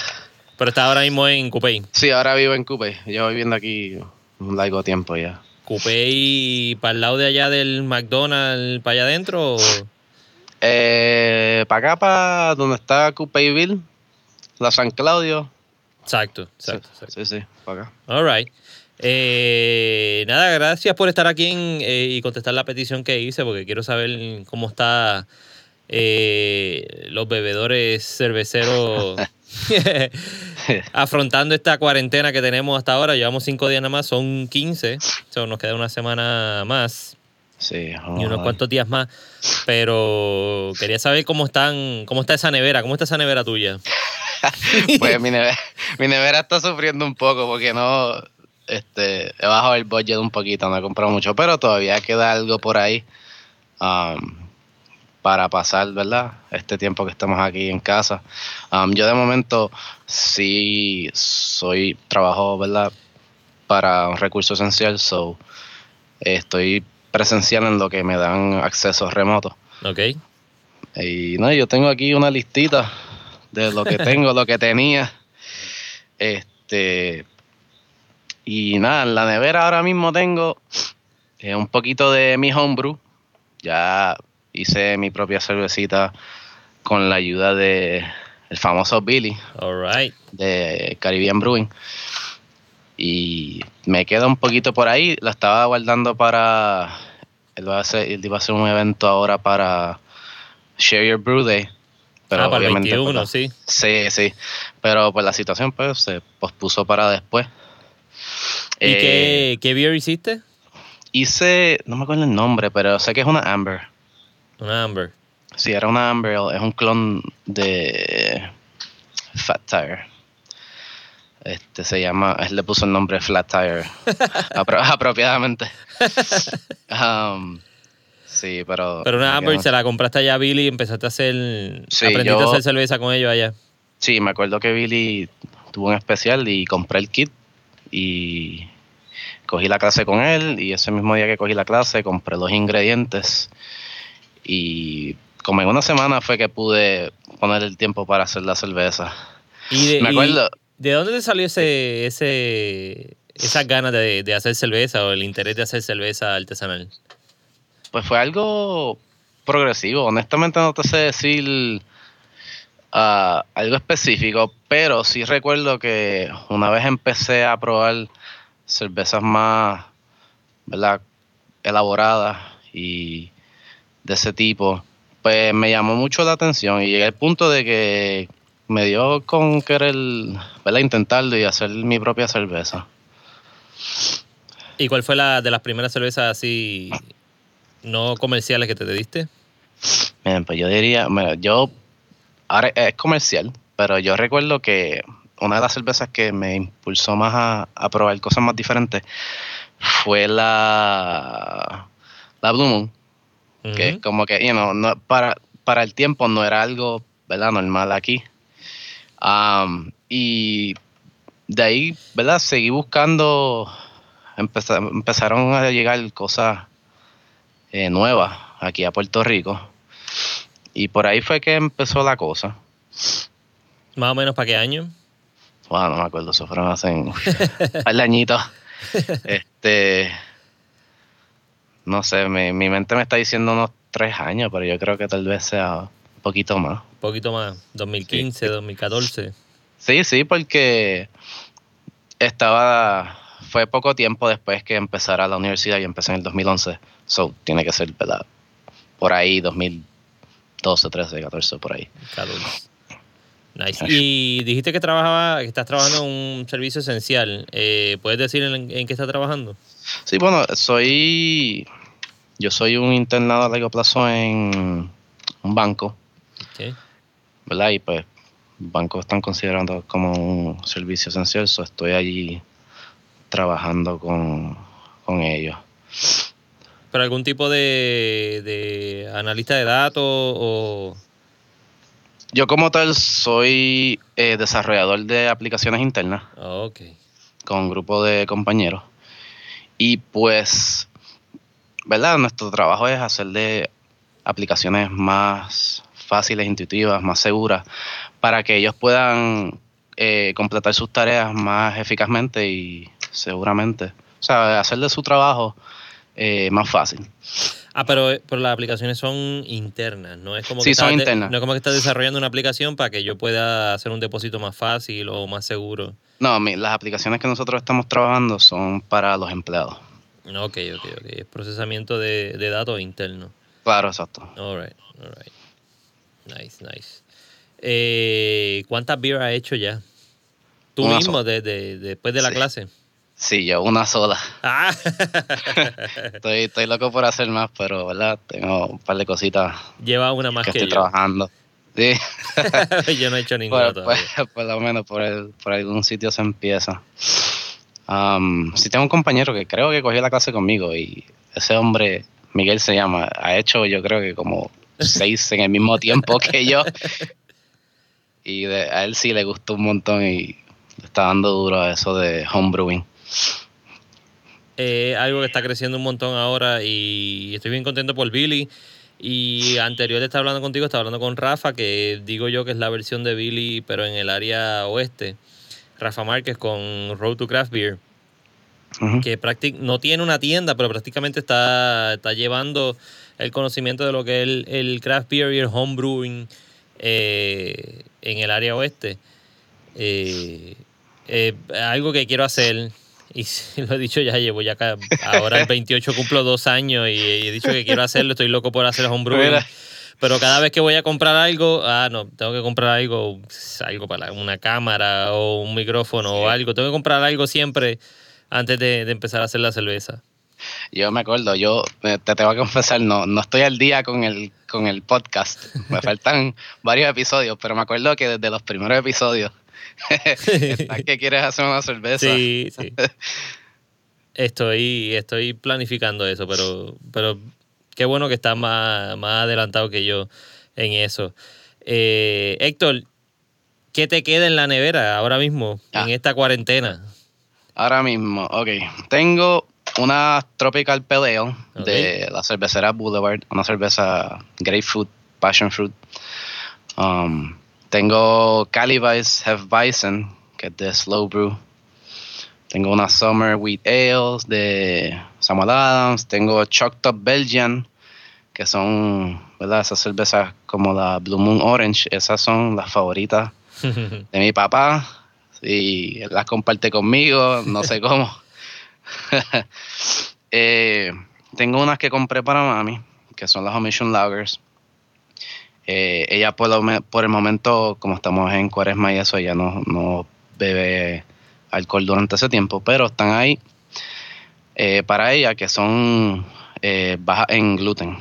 Pero está ahora mismo en Cupey. Sí, ahora vivo en Cupey. Llevo viviendo aquí un largo tiempo ya. ¿Cupey para el lado de allá del McDonald's, para allá adentro? Eh, para acá, para donde está Cupeyville, la San Claudio. Exacto, exacto. Sí, sí, para acá. All right. Eh, nada, gracias por estar aquí eh, y contestar la petición que hice, porque quiero saber cómo está eh, los bebedores cerveceros afrontando esta cuarentena que tenemos hasta ahora. Llevamos cinco días nada más, son 15, nos queda una semana más. Sí, y unos cuantos días más. Pero quería saber cómo están, cómo está esa nevera, cómo está esa nevera tuya. pues mi nevera está sufriendo un poco porque no, este, he bajado el budget un poquito, no he comprado mucho, pero todavía queda algo por ahí um, para pasar, ¿verdad? Este tiempo que estamos aquí en casa. Um, yo de momento sí soy, trabajo, ¿verdad? Para un recurso esencial, so estoy presencial en lo que me dan acceso remoto. Ok. Y no, yo tengo aquí una listita de lo que tengo, lo que tenía. Este, y nada, en la nevera ahora mismo tengo eh, un poquito de mi homebrew. Ya hice mi propia cervecita con la ayuda de el famoso Billy de Caribbean Brewing. Y me queda un poquito por ahí. La estaba guardando para. Él, va a hacer, él iba a hacer un evento ahora para Share Your Brew Day. Pero ah, para el 21, pues, sí. Sí, sí. Pero pues la situación pues se pospuso para después. ¿Y qué, eh, qué beer hiciste? Hice, no me acuerdo el nombre, pero sé que es una Amber. Una Amber. Sí, era una Amber, es un clon de Fat Tire. Este se llama, él le puso el nombre Flat Tire apropiadamente. Um, sí, pero. Pero una Amber se la compraste allá a Billy y empezaste a hacer. Sí, aprendiste a hacer cerveza con ellos allá. Sí, me acuerdo que Billy tuvo un especial y compré el kit y cogí la clase con él y ese mismo día que cogí la clase compré los ingredientes y como en una semana fue que pude poner el tiempo para hacer la cerveza. ¿Y de, Me acuerdo, ¿de dónde te salió ese, ese, esas ganas de, hacer cerveza o el interés de hacer cerveza artesanal? Pues fue algo progresivo. Honestamente no te sé decir algo específico, pero sí recuerdo que una vez empecé a probar cervezas más ¿verdad? elaboradas y de ese tipo, pues me llamó mucho la atención y llegué al punto de que me dio con querer ¿verdad? intentarlo y hacer mi propia cerveza. ¿Y cuál fue la de las primeras cervezas así no comerciales que te, diste? Bien, pues yo diría, yo ahora es comercial, pero yo recuerdo que una de las cervezas que me impulsó más a, probar cosas más diferentes fue la, la Blue Moon. Que como que, you know, no, para, para el tiempo no era algo, ¿verdad? Normal aquí. Um, y de ahí, ¿verdad? Seguí buscando, empezaron a llegar cosas eh, nuevas aquí a Puerto Rico. Y por ahí fue que empezó la cosa. ¿Más o menos para qué año? Bueno, no me acuerdo, eso fueron hace un par de añitos. este, no sé, mi, mente me está diciendo unos tres años, pero yo creo que tal vez sea un poquito más. Un poquito más, 2015, 2014. Sí, sí, porque estaba, fue poco tiempo después que empezara la universidad y empecé en el 2011, so tiene que ser, ¿verdad? Por ahí, 2000 12, 13, 14, por ahí. Nice. Y dijiste que trabajaba, que estás trabajando en un servicio esencial. Eh, ¿Puedes decir en, qué estás trabajando? Sí, bueno, soy. Yo soy un internado a largo plazo en un banco. ¿verdad? Y pues bancos están considerando como un servicio esencial, so estoy allí trabajando con, ellos. ¿Pero algún tipo de, de analista de datos o...? Yo como tal soy eh, desarrollador de aplicaciones internas. ok. Con un grupo de compañeros. Y pues, ¿verdad? Nuestro trabajo es hacer de aplicaciones más fáciles, intuitivas, más seguras, para que ellos puedan eh, completar sus tareas más eficazmente y seguramente. O sea, hacer de su trabajo eh, más fácil. Ah, pero, pero, las aplicaciones son internas, no es como que son internas. no es como que estás desarrollando una aplicación para que yo pueda hacer un depósito más fácil o más seguro. No, las aplicaciones que nosotros estamos trabajando son para los empleados. Ok, ok, ok. Es procesamiento de, datos internos. Claro, exacto. All right, all right. Nice, nice. Eh, ¿Cuántas beers has hecho ya? ¿Tú mismo, después de la clase? Sí, yo una sola. Ah. estoy, estoy loco por hacer más, pero ¿verdad? Tengo un par de cositas. Lleva una más que, estoy trabajando. Sí. yo no he hecho ninguna todavía. por lo menos por, el, por algún sitio se empieza. Um, sí tengo un compañero que creo que cogió la clase conmigo y ese hombre, Miguel se llama, ha hecho yo creo que como seis en el mismo tiempo que yo. Y a él sí le gustó un montón y está dando duro a eso de homebrewing. Eh, algo que está creciendo un montón ahora y estoy bien contento por Billy. Y anterior de estar hablando contigo, estaba hablando con Rafa, que digo yo que es la versión de Billy, pero en el área oeste. Rafa Márquez con Road to Craft Beer, que no tiene una tienda, pero prácticamente está, está llevando el conocimiento de lo que es el, craft beer y el homebrewing eh, en el área oeste. Eh, eh, algo que quiero hacer, y lo he dicho ya, llevo ya acá, ahora el 28 cumplo dos años y, he dicho que quiero hacerlo, estoy loco por hacer homebrewing. Pero cada vez que voy a comprar algo, ah, no, tengo que comprar algo, algo para una cámara o un micrófono o algo. Tengo que comprar algo siempre antes de, empezar a hacer la cerveza. Yo me acuerdo, yo te tengo que confesar, no, no estoy al día con el, con el podcast. Me faltan varios episodios, pero me acuerdo que desde los primeros episodios que quieres hacer una cerveza. Sí, sí. Estoy, estoy planificando eso, pero, pero qué bueno que estás más, más adelantado que yo en eso. Eh, Héctor, ¿qué te queda en la nevera ahora mismo, en ah. esta cuarentena? Ahora mismo, ok. Tengo una Tropical Pale Ale de la cervecera Boulevard, una cerveza Grapefruit, Passion Fruit. Um, tengo Calibice Hefeweizen, que es de Slow Brew. Tengo una Summer Wheat Ale de Samuel Adams, tengo Chalked Up Belgian, que son, ¿verdad? Esas cervezas como la Blue Moon Orange, esas son las favoritas de mi papá y las comparte conmigo, no sé cómo. Eh, tengo unas que compré para mami, que son las Omission Lagers. Eh, ella por, por, el momento, como estamos en cuaresma y eso, ella no, no bebe alcohol durante ese tiempo, pero están ahí eh, para ella que son eh, bajas en gluten.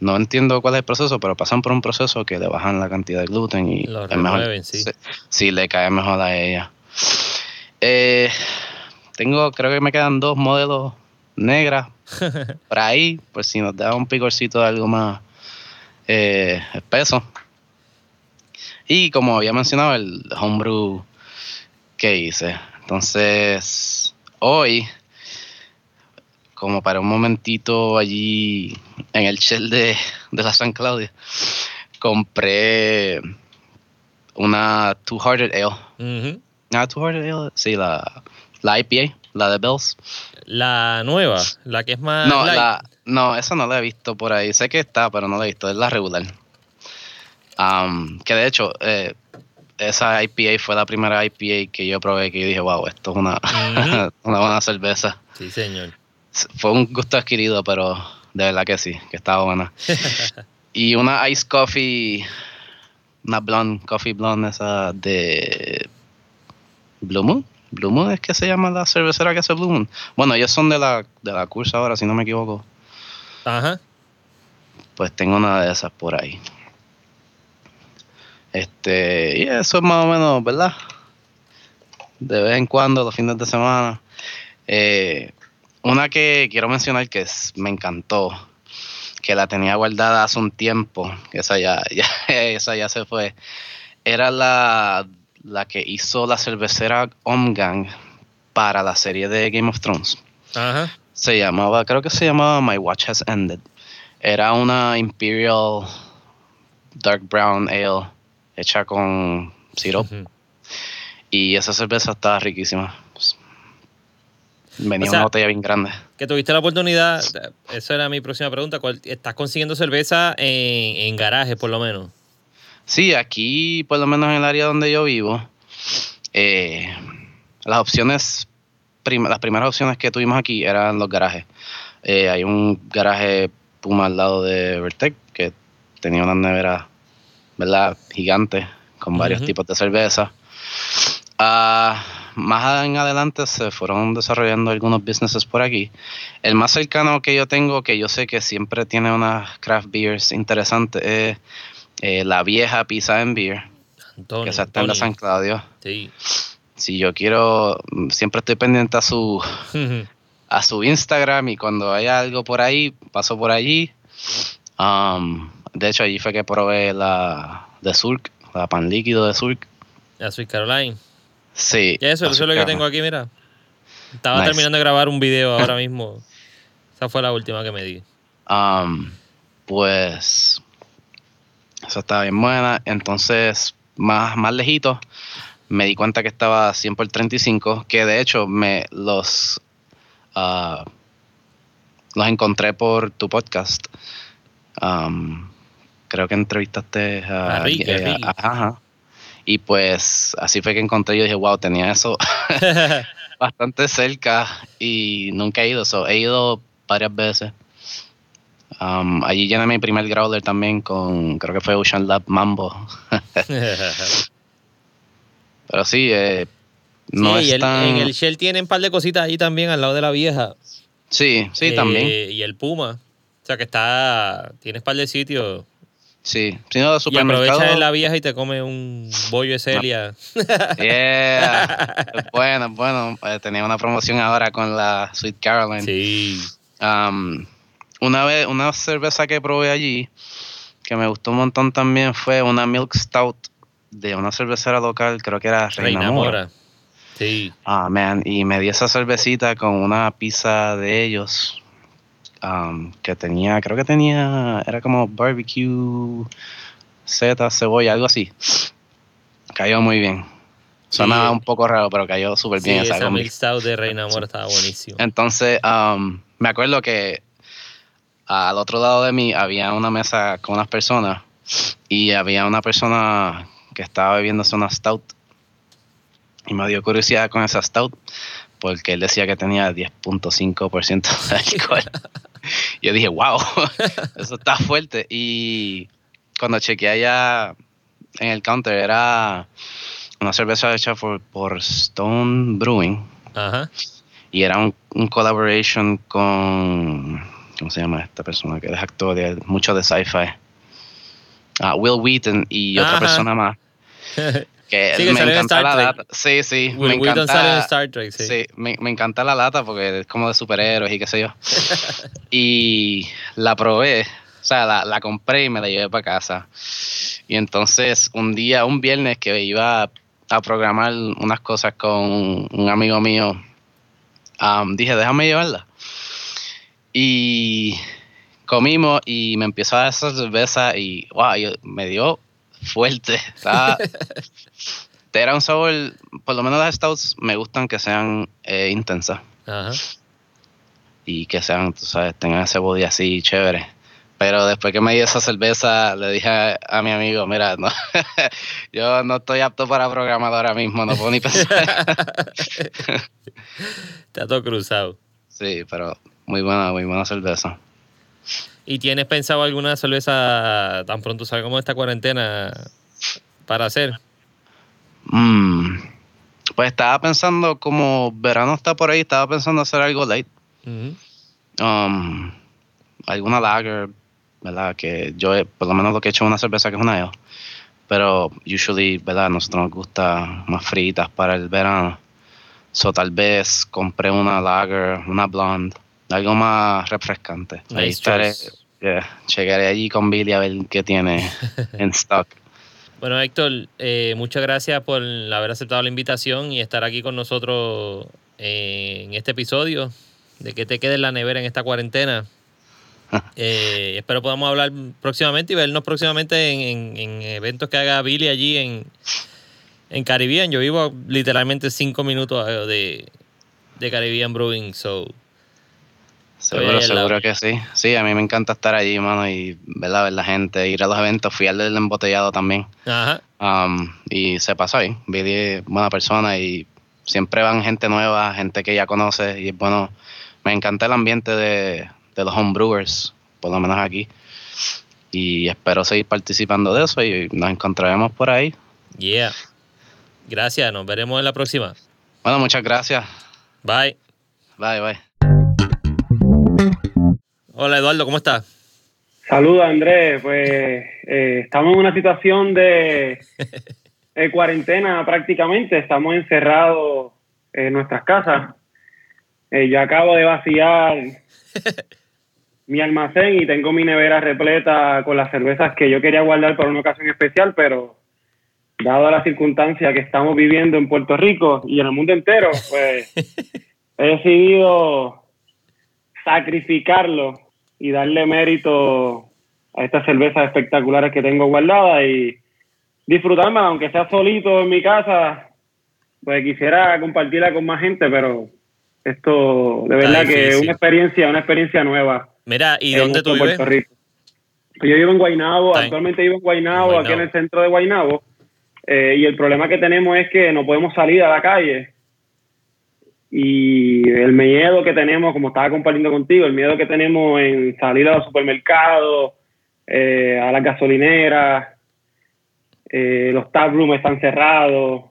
No entiendo cuál es el proceso, pero pasan por un proceso que le bajan la cantidad de gluten y Lo remueven, sí. sí. le cae mejor a ella. Eh, tengo, creo que me quedan dos modelos negras por ahí, pues si nos da un picorcito de algo más espeso. Y como había mencionado, el homebrew que hice. Entonces, hoy, como para un momentito allí en el shell de, la San Claudia, compré una Two Hearted Ale. ¿Una Two Hearted Ale? Sí, la, la IPA, la de Bells. La nueva, la que es más. No, la, no, esa no la he visto por ahí. Sé que está, pero no la he visto. Es la regular. Um, que de hecho, eh, esa IPA fue la primera IPA que yo probé que yo dije, wow, esto es una, una buena cerveza. Sí, señor. Fue un gusto adquirido, pero de verdad que sí, que estaba buena. y una Ice Coffee, una Blonde, Coffee Blonde esa de Blue Moon. Blue Moon es que se llama la cervecera que hace Blue Moon. Bueno, ellos son de la, de la cursa ahora, si no me equivoco. Ajá. Pues tengo una de esas por ahí. Este, y eso es más o menos, ¿verdad? De vez en cuando, los fines de semana. Eh, una que quiero mencionar que me encantó, que la tenía guardada hace un tiempo, que esa ya, esa ya se fue, era la, la que hizo la cervecera Omgang para la serie de Game of Thrones. Ajá. Se llamaba, creo que se llamaba My Watch Has Ended. Era una Imperial Dark Brown Ale hecha con syrup. Y esa cerveza estaba riquísima. venía una botella bien grande. Que tuviste la oportunidad, esa era mi próxima pregunta. ¿Estás consiguiendo cerveza en, en garaje, por lo menos? Sí, aquí, por lo menos en el área donde yo vivo, eh, las opciones, las primeras opciones que tuvimos aquí eran los garajes. Eh, hay un garaje Puma al lado de Vertec que tenía una nevera, ¿verdad? Gigante con varios tipos de cerveza. Ah, más en adelante se fueron desarrollando algunos businesses por aquí. El más cercano que yo tengo, que yo sé que siempre tiene unas craft beers interesantes, es eh, la vieja Pizza and Beer, que se está en la San Claudio. Sí. Si yo quiero, siempre estoy pendiente a su, a su Instagram y cuando haya algo por ahí, paso por allí. Um, de hecho, allí fue que probé la de Surk, la pan líquido de Surk. La Sweet Caroline. Sí. Y eso, eso es lo que tengo aquí, mira. Estaba terminando de grabar un video ahora mismo. Esa fue la última que me di. Um, pues esa estaba bien buena. Entonces, más, más lejito, me di cuenta que estaba 100 por 35, que de hecho me los, uh, los encontré por tu podcast. Um, creo que entrevistaste a, a, Y pues así fue que encontré, yo dije, wow, tenía eso bastante cerca y nunca he ido. So, he ido varias veces. Um, allí llené mi primer growler también con, creo que fue Ocean Lab Mambo. Pero sí, eh, no sí, en el Shell tienen un par de cositas ahí también al lado de la vieja. Sí, sí, también. Eh, y el Puma. O sea que está, tienes un par de sitios. Sí, si no, Y aprovechas en la vieja y te come un bollo de Celia. Yeah. bueno, bueno. Eh, tenía una promoción ahora con la Sweet Caroline. Sí. Um, una vez, una cerveza que probé allí, que me gustó un montón también, fue una Milk Stout de una cervecera local, creo que era Reina, Mora. Sí. Ah, man, y me di esa cervecita con una pizza de ellos um, que tenía, creo que tenía, era como barbecue, seta, cebolla, algo así. Cayó muy bien. Sonaba un poco raro, pero cayó súper bien. esa Milk Stout de Reina Mora estaba buenísimo. Entonces, um, me acuerdo que al otro lado de mí había una mesa con unas personas y había una persona que estaba bebiéndose una stout y me dio curiosidad con esa stout porque él decía que tenía 10.5% de alcohol. Yo dije, wow, eso está fuerte. Y cuando chequeé allá en el counter era una cerveza hecha por, por Stone Brewing. Y era un, un collaboration con ¿cómo se llama esta persona? Que es actor de mucho de sci-fi. Ah, Will Wheaton y otra persona más. Que me encanta la lata. Sí, sí. Will me encanta, en Star Trek, sí. sí me, me, encanta la lata porque es como de superhéroes y qué sé yo. y la probé, o sea, la, la compré y me la llevé para casa. Y entonces, un día, un viernes que iba a programar unas cosas con un amigo mío, um, dije, déjame llevarla. Y comimos y me empezó a dar esa cerveza y wow, me dio fuerte. era un sabor, por lo menos las stouts me gustan que sean eh, intensas. Y que sean, tú sabes, tengan ese body así chévere. Pero después que me di esa cerveza, le dije a, mi amigo, mira, no, yo no estoy apto para programar ahora mismo, no puedo ni pensar. Está todo cruzado. Sí, pero muy buena, muy buena cerveza. ¿Y tienes pensado alguna cerveza tan pronto salgamos de esta cuarentena para hacer? Mm, pues estaba pensando, como verano está por ahí, estaba pensando hacer algo light. Um, alguna lager, ¿verdad? Que yo, por lo menos lo que he hecho una cerveza que es una ale. pero usually, ¿verdad? Nosotros nos gusta más fritas para el verano. So tal vez compré una lager, una blonde, algo más refrescante. Ahí estaré, llegaré allí con Billy a ver qué tiene en stock. Bueno, Héctor, eh, muchas gracias por haber aceptado la invitación y estar aquí con nosotros eh, en este episodio de que te quede en la nevera en esta cuarentena. Eh, espero podamos hablar próximamente y vernos próximamente en, eventos que haga Billy allí en, en Caribbean. Yo vivo literalmente cinco minutos de, de Caribbean Brewing, so Seguro, seguro que sí. Sí, a mí me encanta estar allí, mano, y ver la gente, ir a los eventos. Fui al del embotellado también. Ajá. Um, y se pasó ahí. Vi buena persona y siempre van gente nueva, gente que ya conoce. Y bueno, me encanta el ambiente de, de los homebrewers, por lo menos aquí. Y espero seguir participando de eso y nos encontraremos por ahí. Yeah. Gracias, nos veremos en la próxima. Bueno, muchas gracias. Bye. Bye, bye. Hola Eduardo, ¿cómo estás? Saludos Andrés, pues eh, estamos en una situación de cuarentena prácticamente, estamos encerrados en nuestras casas. Eh, yo acabo de vaciar mi almacén y tengo mi nevera repleta con las cervezas que yo quería guardar para una ocasión especial, pero dado la circunstancia que estamos viviendo en Puerto Rico y en el mundo entero, pues he decidido sacrificarlo y darle mérito a estas cervezas espectaculares que tengo guardadas y disfrutarme, aunque sea solito en mi casa, pues quisiera compartirla con más gente, pero esto de verdad que es una experiencia, una experiencia nueva. Mira, ¿y dónde tú vives? Pues yo vivo en Guaynabo, actualmente vivo en Guaynabo, aquí en el centro de Guaynabo, eh, y el problema que tenemos es que no podemos salir a la calle y el miedo que tenemos, como estaba compartiendo contigo, el miedo que tenemos en salir a los supermercados, eh, a las gasolineras, eh, los taprooms están cerrados.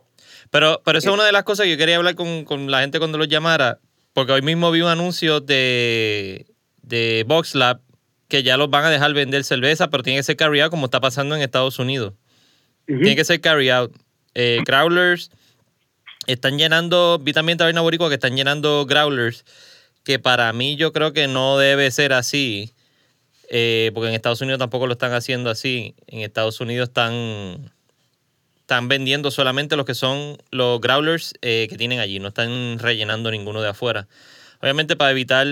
Pero, pero eso es una de las cosas que yo quería hablar con, con la gente cuando los llamara, porque hoy mismo vi un anuncio de, de VoxLab que ya los van a dejar vender cerveza, pero tiene que ser carry out como está pasando en Estados Unidos. Tiene que ser carry out. Eh, crawlers están llenando, vi también Taberna Boricua que están llenando growlers, que para mí yo creo que no debe ser así, eh, porque en Estados Unidos tampoco lo están haciendo así. En Estados Unidos están, están vendiendo solamente los que son los growlers eh, que tienen allí, no están rellenando ninguno de afuera. Obviamente para evitar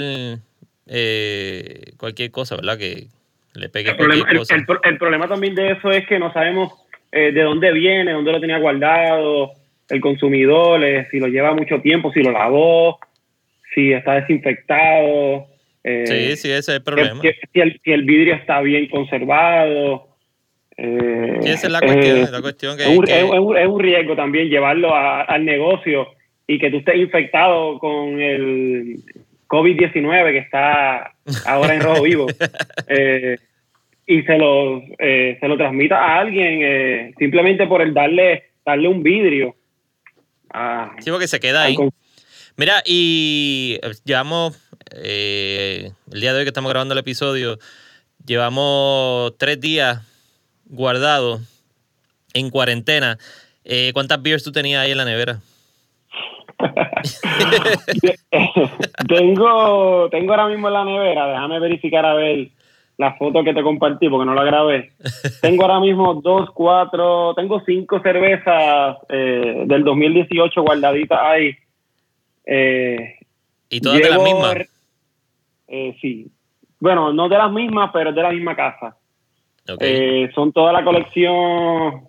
eh, cualquier cosa, ¿verdad? Que le pegue el problema, cosa. el problema también de eso es que no sabemos de dónde viene, dónde lo tenía guardado el consumidor, eh, si lo lleva mucho tiempo, si lo lavó, si está desinfectado. Eh, sí, sí, ese es el problema. Si, el, vidrio está bien conservado. Eh, esa es la cuestión. la cuestión que, es, un, es, un, riesgo también llevarlo al negocio y que tú estés infectado con el COVID-19 que está ahora en rojo vivo. y se lo, se lo transmita a alguien simplemente por el darle, darle un vidrio Ah, sí, porque se queda ahí. Mira, y eh, llevamos, eh, el día de hoy que estamos grabando el episodio, llevamos tres días guardados en cuarentena. Eh, ¿Cuántas beers tú tenías ahí en la nevera? tengo, tengo ahora mismo en la nevera, déjame verificar a ver la foto que te compartí porque no la grabé. tengo ahora mismo dos, cuatro, tengo cinco cervezas eh, del 2018 guardaditas ahí. Eh, ¿Y todas de las mismas? Eh, sí. Bueno, no de las mismas, pero de la misma casa. son toda la colección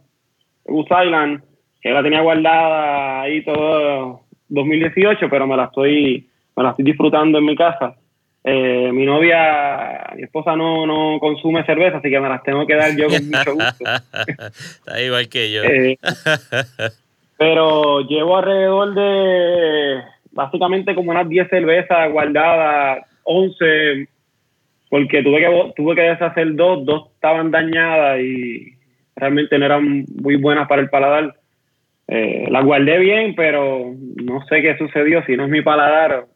Goose Island, que la tenía guardada ahí todo 2018, pero me la estoy, me la estoy disfrutando en mi casa. Eh, mi novia, mi esposa no, no consume cerveza, así que me las tengo que dar yo con mucho gusto. Está igual que yo. Eh, pero llevo alrededor de básicamente como unas 10 cervezas guardadas, 11, porque tuve que, tuve que deshacer dos, dos estaban dañadas y realmente no eran muy buenas para el paladar. Eh, las guardé bien, pero no sé qué sucedió, si no es mi paladar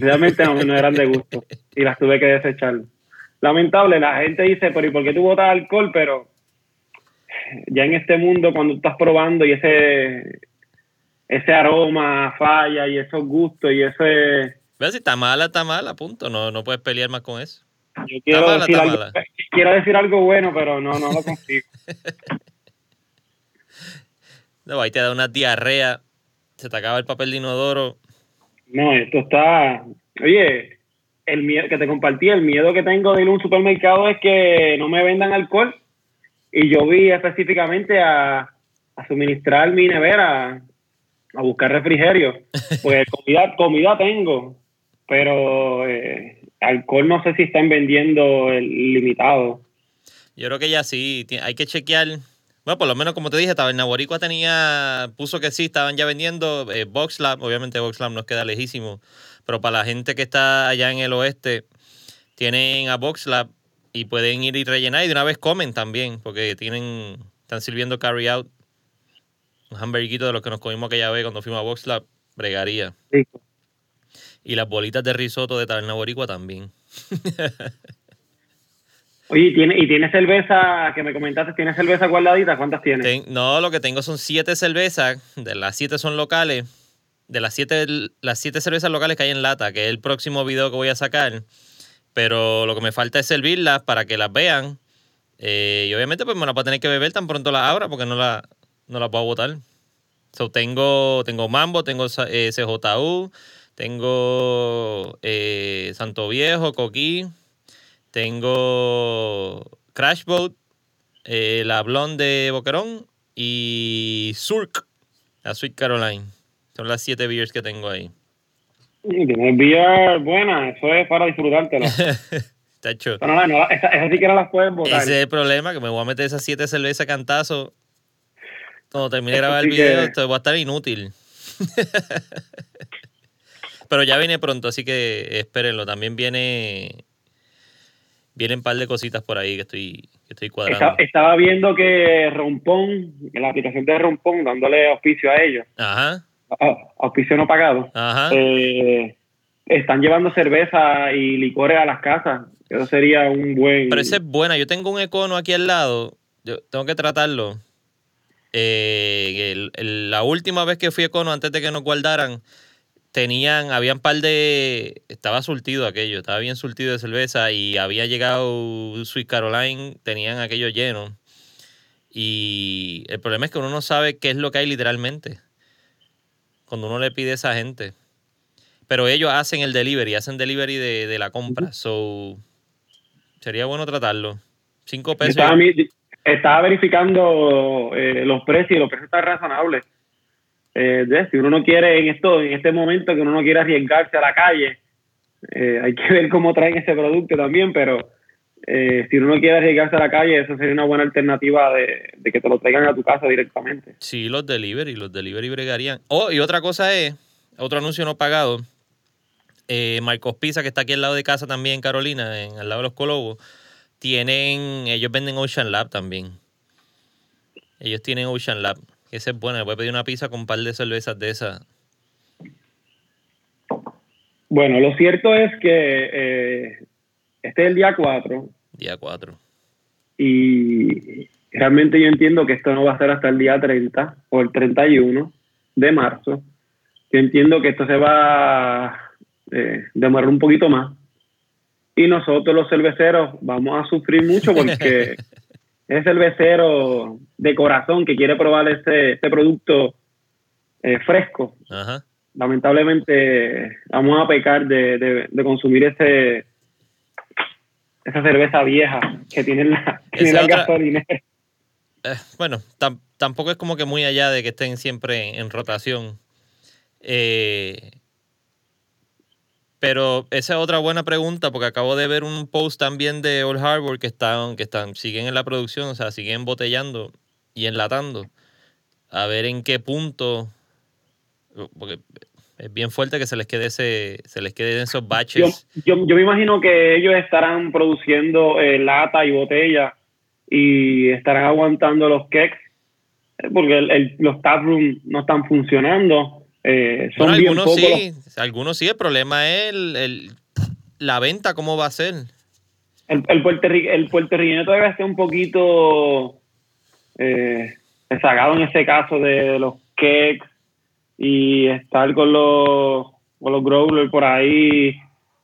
Realmente no, eran de gusto y las tuve que desechar. Lamentable, la gente dice, pero ¿y por qué tú botas alcohol? Pero ya en este mundo cuando estás probando y ese ese aroma falla y esos gustos y ese... Si está mala, está mala, punto. No, no puedes pelear más con eso. Yo quiero, decir algo, quiero decir algo bueno, pero no, no lo consigo. no, ahí te da una diarrea, se te acaba el papel de inodoro. No, esto está... Oye, el miedo que te compartí, el miedo que tengo de ir a un supermercado es que no me vendan alcohol. Y yo vi específicamente a, a suministrar mi nevera a buscar refrigerio. Pues comida, comida tengo, pero eh, alcohol no sé si están vendiendo el limitado. Yo creo que ya sí, hay que chequear. Bueno, por lo menos como te dije, Taberna tenía, puso que sí, estaban ya vendiendo eh, Boxlab, obviamente Boxlab nos queda lejísimo, pero para la gente que está allá en el oeste, tienen a Boxlab y pueden ir y rellenar y de una vez comen también, porque tienen, están sirviendo carry out un hamburguito de los que nos comimos aquella vez cuando fuimos a Box Lab, bregaría. Y las bolitas de risotto de Taberna Boricua también. Oye, ¿y tiene, ¿y tiene cerveza que me comentaste? ¿Tiene cerveza guardadita? ¿Cuántas tiene? no, lo que tengo son siete cervezas. De las siete son locales. De las siete, las siete cervezas locales que hay en lata, que es el próximo video que voy a sacar. Pero lo que me falta es servirlas para que las vean. Eh, y obviamente pues me las voy a tener que beber tan pronto las abra porque no la, no la puedo votar. So, tengo, tengo Mambo, tengo eh, CJU, tengo eh, Santo Viejo, Coquí, tengo Crashboat, eh, la Blonde de Boquerón y Surk, la Sweet Caroline. Son las siete beers que tengo ahí. Tienes beer buena, eso es para disfrutártelo. Está hecho. Pero no, no, esas, sí que no las puedes votar. Ese es el problema, que me voy a meter esas siete cervezas cantazo cuando termine de grabar el video, esto va a estar inútil. Pero ya viene pronto, así que espérenlo. También viene. Vienen un par de cositas por ahí que estoy, que estoy cuadrando. Estaba, viendo que Rompón, en la aplicación de Rompón, dándole auspicio a ellos. Ajá. Auspicio no pagado. Ajá. Eh, están llevando cerveza y licores a las casas. Eso sería un buen. Pero esa es buena. Yo tengo un econo aquí al lado. Yo tengo que tratarlo. Eh, la última vez que fui a Cono, antes de que nos guardaran, tenían, habían par de, estaba surtido aquello, estaba bien surtido de cerveza y había llegado Sweet Caroline, tenían aquello lleno. Y el problema es que uno no sabe qué es lo que hay literalmente cuando uno le pide a esa gente. Pero ellos hacen el delivery, hacen delivery de, la compra. So, sería bueno tratarlo. Cinco pesos estaba verificando eh, los precios y los precios están razonables. Eh, si uno no quiere en esto, en este momento que uno no quiere arriesgarse a la calle, eh, hay que ver cómo traen ese producto también, pero si uno no quiere arriesgarse a la calle, eso sería una buena alternativa de, que te lo traigan a tu casa directamente. Sí, los delivery, los delivery bregarían. Oh, y otra cosa es, otro anuncio no pagado, Marcos Pizza, que está aquí al lado de casa también, Carolina, en, al lado de los Colobos tienen, ellos venden Ocean Lab también. Ellos tienen Ocean Lab. Ese es bueno. voy a pedir una pizza con un par de cervezas de esas. Bueno, lo cierto es que eh, este es el día 4. Día 4. Y realmente yo entiendo que esto no va a ser hasta el día 30 o el 31 de marzo. Yo entiendo que esto se va a eh, demorar un poquito más y nosotros los cerveceros vamos a sufrir mucho porque es cervecero de corazón que quiere probar este, este producto eh, fresco. Lamentablemente vamos a pecar de, consumir ese esa cerveza vieja que tiene la, gasolina. Eh, bueno, tampoco es como que muy allá de que estén siempre en, rotación. Eh, pero esa es otra buena pregunta, porque acabo de ver un post también de Old Harbor que están, que están, siguen en la producción, o sea, siguen botellando y enlatando. A ver en qué punto. Porque es bien fuerte que se les quede ese, se les queden esos baches. Yo, yo, me imagino que ellos estarán produciendo eh, lata y botella y estarán aguantando los kegs, eh, porque el, los taprooms no están funcionando eh, son algunos sí, algunos sí, el problema es el, la venta, cómo va a ser. El, el, puertorriqueño todavía está un poquito eh, rezagado en ese caso de los cakes y estar con los, con los growlers por ahí.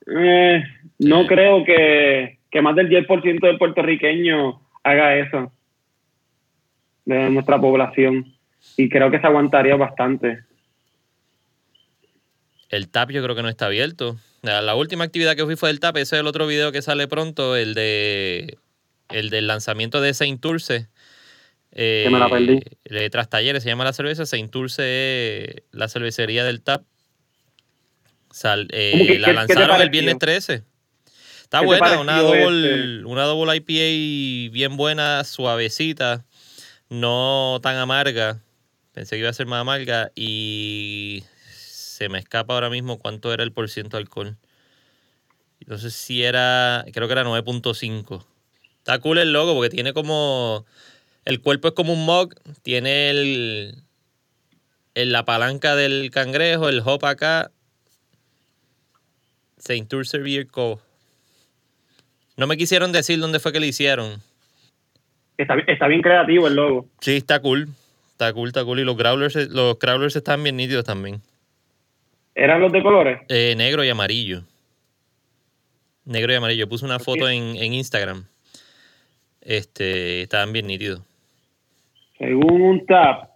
Eh, no creo que, que más del 10% del puertorriqueño haga eso de nuestra población y creo que se aguantaría bastante. El TAP yo creo que no está abierto. La, última actividad que fui fue el TAP, ese es el otro video que sale pronto, el de el del lanzamiento de Saint Turce. Eh, que me la perdí. De Tras Talleres se llama la cerveza. Saint Turce la cervecería del TAP. Eh, la lanzaron el viernes 13. Está buena, una double, una double IPA bien buena, suavecita, no tan amarga. Pensé que iba a ser más amarga y se me escapa ahora mismo cuánto era el porciento de alcohol. Entonces si era, creo que era 9.5. Está cool el logo porque tiene como, el cuerpo es como un mug, tiene el, la palanca del cangrejo, el hop acá. Saint Beer Co. No me quisieron decir dónde fue que lo hicieron. Está, está, bien creativo el logo. Sí, está cool. Está cool, está cool. Y los growlers, los crawlers están bien nítidos también. ¿Eran los de colores? Eh, negro y amarillo. Negro y amarillo. Puse una foto en, Instagram. Este, estaban bien nítidos. Según un tap,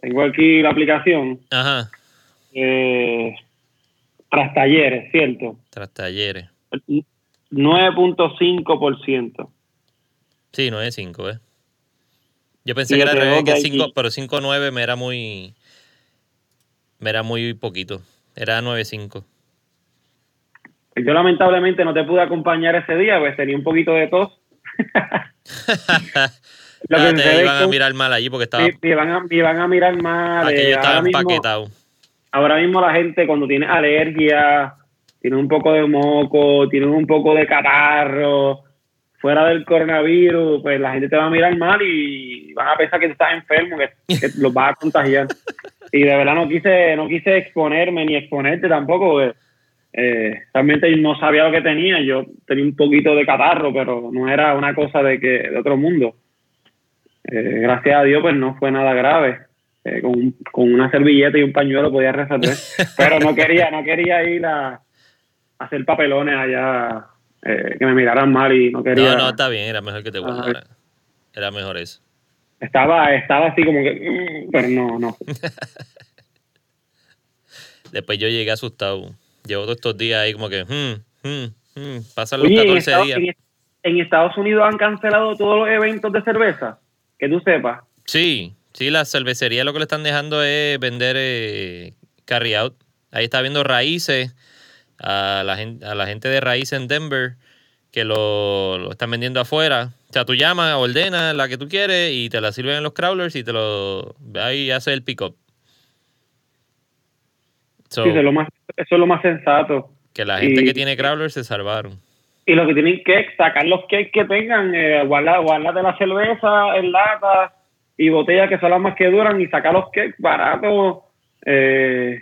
tengo aquí la aplicación. Ajá. Eh, tras talleres, ¿cierto? Tras talleres. 9.5%. Sí, 9.5, ¿eh? Yo pensé que era 9, que 5, pero 5.9 me era muy. Me era muy poquito. Era 9.5. Yo lamentablemente no te pude acompañar ese día, pues tenía un poquito de tos. Lo que te iban a mirar mal allí porque estaba. Me, van, a, a, mirar mal. Aquello eh, estaba empaquetado. ahora mismo la gente cuando tiene alergia, tiene un poco de moco, tiene un poco de catarro, fuera del coronavirus, pues la gente te va a mirar mal y van a pensar que estás enfermo, que, que los vas a contagiar. y de verdad no quise, no quise exponerme ni exponerte tampoco, eh, realmente no sabía lo que tenía, yo tenía un poquito de catarro, pero no era una cosa de que de otro mundo. Eh, gracias a Dios, pues no fue nada grave. Eh, con, con, una servilleta y un pañuelo podía resolver, pero no quería, no quería ir a, hacer papelones allá que me miraran mal y no quería. No, no, está bien, era mejor que te guardara. Era mejor eso. Estaba, estaba así como que, mm, pero no, no. Después yo llegué asustado. Llevo todos estos días ahí como que, hmm, hmm, hmm, pasan los 14 días. En, Estados Unidos han cancelado todos los eventos de cerveza, que tú sepas. Sí, sí, la cervecería lo que le están dejando es vender eh, carry out. Ahí está viendo raíces, a la, gente, a la gente de raíces en Denver, que lo, lo están vendiendo afuera o sea, tú llamas, ordenas la que tú quieres y te la sirven en los crawlers y te lo. Ahí hace el pick-up. sí, eso es, lo más, eso es lo más sensato. Que la gente que tiene crawlers se salvaron. Y lo que tienen que sacar los cakes que tengan, eh, guardar, de la cerveza en lata y botellas que son las más que duran y sacar los cakes baratos, eh,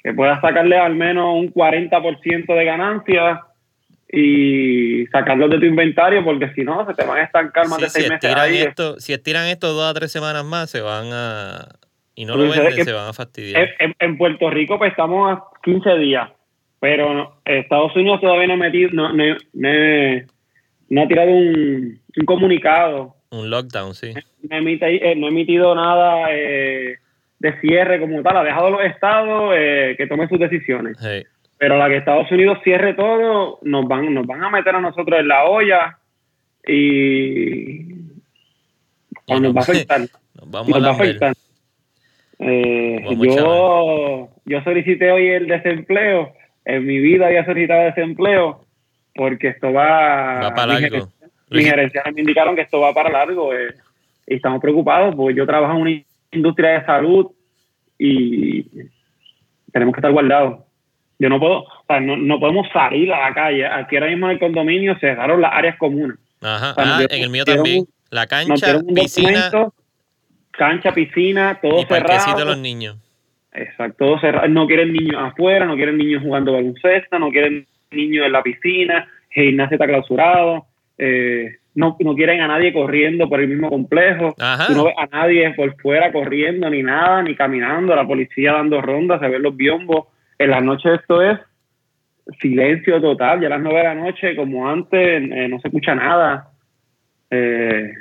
que puedas sacarle al menos un 40% de ganancia y sacarlos de tu inventario porque si no se te van a estancar más de seis si meses Esto, si estiran esto dos a tres semanas más se van a y no lo venden se van a fastidiar. en, Puerto Rico pues estamos a 15 días pero Estados Unidos todavía no ha metido no, no, ha tirado un, comunicado. Un lockdown sí. No, emite, eh, no ha emitido nada eh, de cierre como tal ha dejado a los estados eh, que tomen sus decisiones pero la que Estados Unidos cierre todo, nos van, nos van a meter a nosotros en la olla y, nos va a afectar. Nos, vamos a, afectar. Eh, yo, yo solicité hoy el desempleo. En mi vida había solicitado desempleo porque esto va, va para largo. Mis gerenciales me indicaron que esto va para largo eh, y estamos preocupados porque yo trabajo en una industria de salud y tenemos que estar guardados. Yo no puedo, o sea, no, no, podemos salir a la calle. Aquí ahora mismo en el condominio se cerraron las áreas comunes. Ajá, ah, en el mío también. La cancha, piscina. Cancha, piscina, todo y cerrado. de los niños. Exacto, todo cerrado. No quieren niños afuera, no quieren niños jugando baloncesto, no quieren niños en la piscina, el gimnasio está clausurado. Eh, no, no quieren a nadie corriendo por el mismo complejo. no ves a nadie por fuera corriendo ni nada, ni caminando, la policía dando rondas, se ven los biombos. En las noches esto es silencio total, ya a las nueve de la noche, como antes, eh, no se escucha nada. Eh,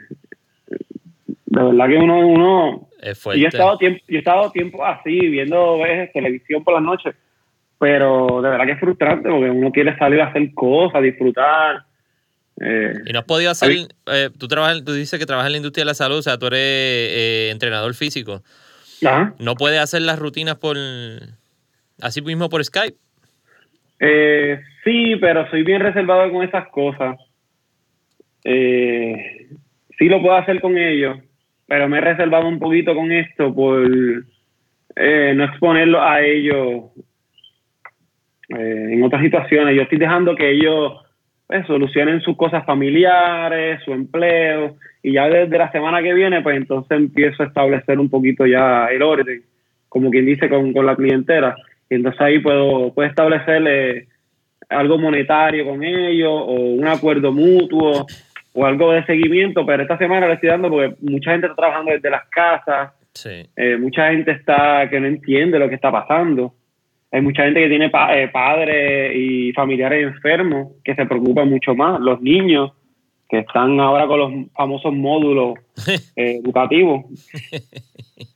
de verdad que uno, uno yo he estado tiempo, yo he estado tiempo así, viendo televisión por las noches, pero de verdad que es frustrante porque uno quiere salir a hacer cosas, disfrutar. Eh, y no has podido hacer, eh, tú, trabajas, tú dices que trabajas en la industria de la salud, o sea, tú eres eh, entrenador físico. ¿No puedes hacer las rutinas por, así mismo por Skype? sí, pero soy bien reservado con esas cosas. sí lo puedo hacer con ellos, pero me he reservado un poquito con esto por no exponerlo a ellos en otras situaciones. Yo estoy dejando que ellos pues, solucionen sus cosas familiares, su empleo, y ya desde la semana que viene, pues entonces empiezo a establecer un poquito ya el orden, como quien dice, con, con la clientela. Y entonces ahí puedo, puedo establecerle algo monetario con ellos, o un acuerdo mutuo, o algo de seguimiento, pero esta semana le estoy dando porque mucha gente está trabajando desde las casas, eh, mucha gente está que no entiende lo que está pasando hay mucha gente que tiene eh, padres y familiares enfermos que se preocupan mucho más. Los niños que están ahora con los famosos módulos eh, educativos.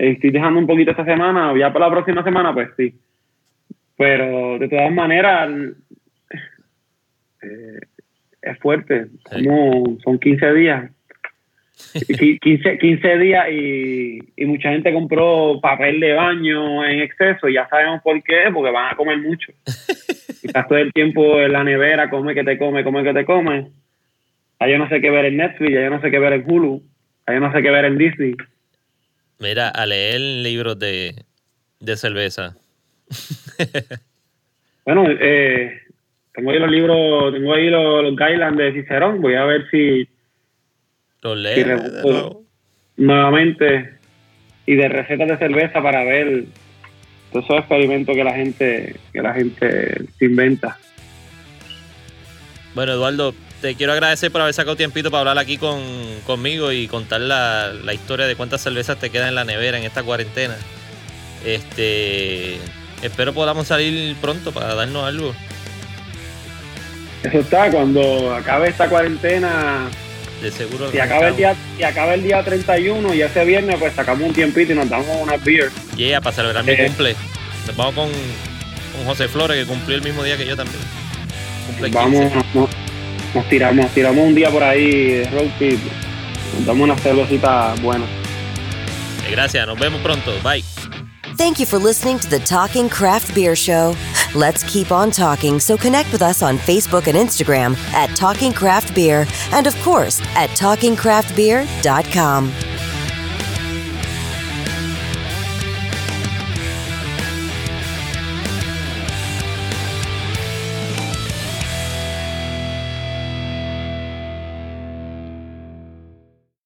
Estoy dejando un poquito esta semana, ya para la próxima semana, pues sí. Pero de todas maneras, eh, es fuerte. Como son 15 días 15, 15 días y, mucha gente compró papel de baño en exceso y ya sabemos por qué, porque van a comer mucho. Y estás todo el tiempo en la nevera, come que te come, come que te come. Ahí yo no sé qué ver en Netflix, ya yo no sé qué ver en Hulu, ahí yo no sé qué ver en Disney. Mira, a leer libros de, cerveza. bueno, eh, tengo ahí los libros, tengo ahí los, los guidelines de Cicerón, voy a ver si nuevamente y de recetas de cerveza para ver todos esos experimentos que la gente que la gente se inventa. Bueno, Eduardo, te quiero agradecer por haber sacado tiempito para hablar aquí con, conmigo y contar la, la, historia de cuántas cervezas te quedan en la nevera en esta cuarentena. Este, espero podamos salir pronto para darnos algo. Eso está, cuando acabe esta cuarentena, de seguro. Si acaba, el día, si acaba el día 31 y ese viernes, pues sacamos un tiempito y nos damos una beer. Yeah, para celebrar mi eh. cumple. Nos vamos con, con, José Flores, que cumplió el mismo día que yo también. vamos, nos, tiramos, tiramos un día por ahí road trip. Nos damos una cervecita buena. Gracias, nos vemos pronto. Bye. Thank you for listening to the Talking Craft Beer Show. Let's keep on talking, so connect with us on Facebook and Instagram at Talking Craft Beer and, of course, at TalkingCraftBeer.com.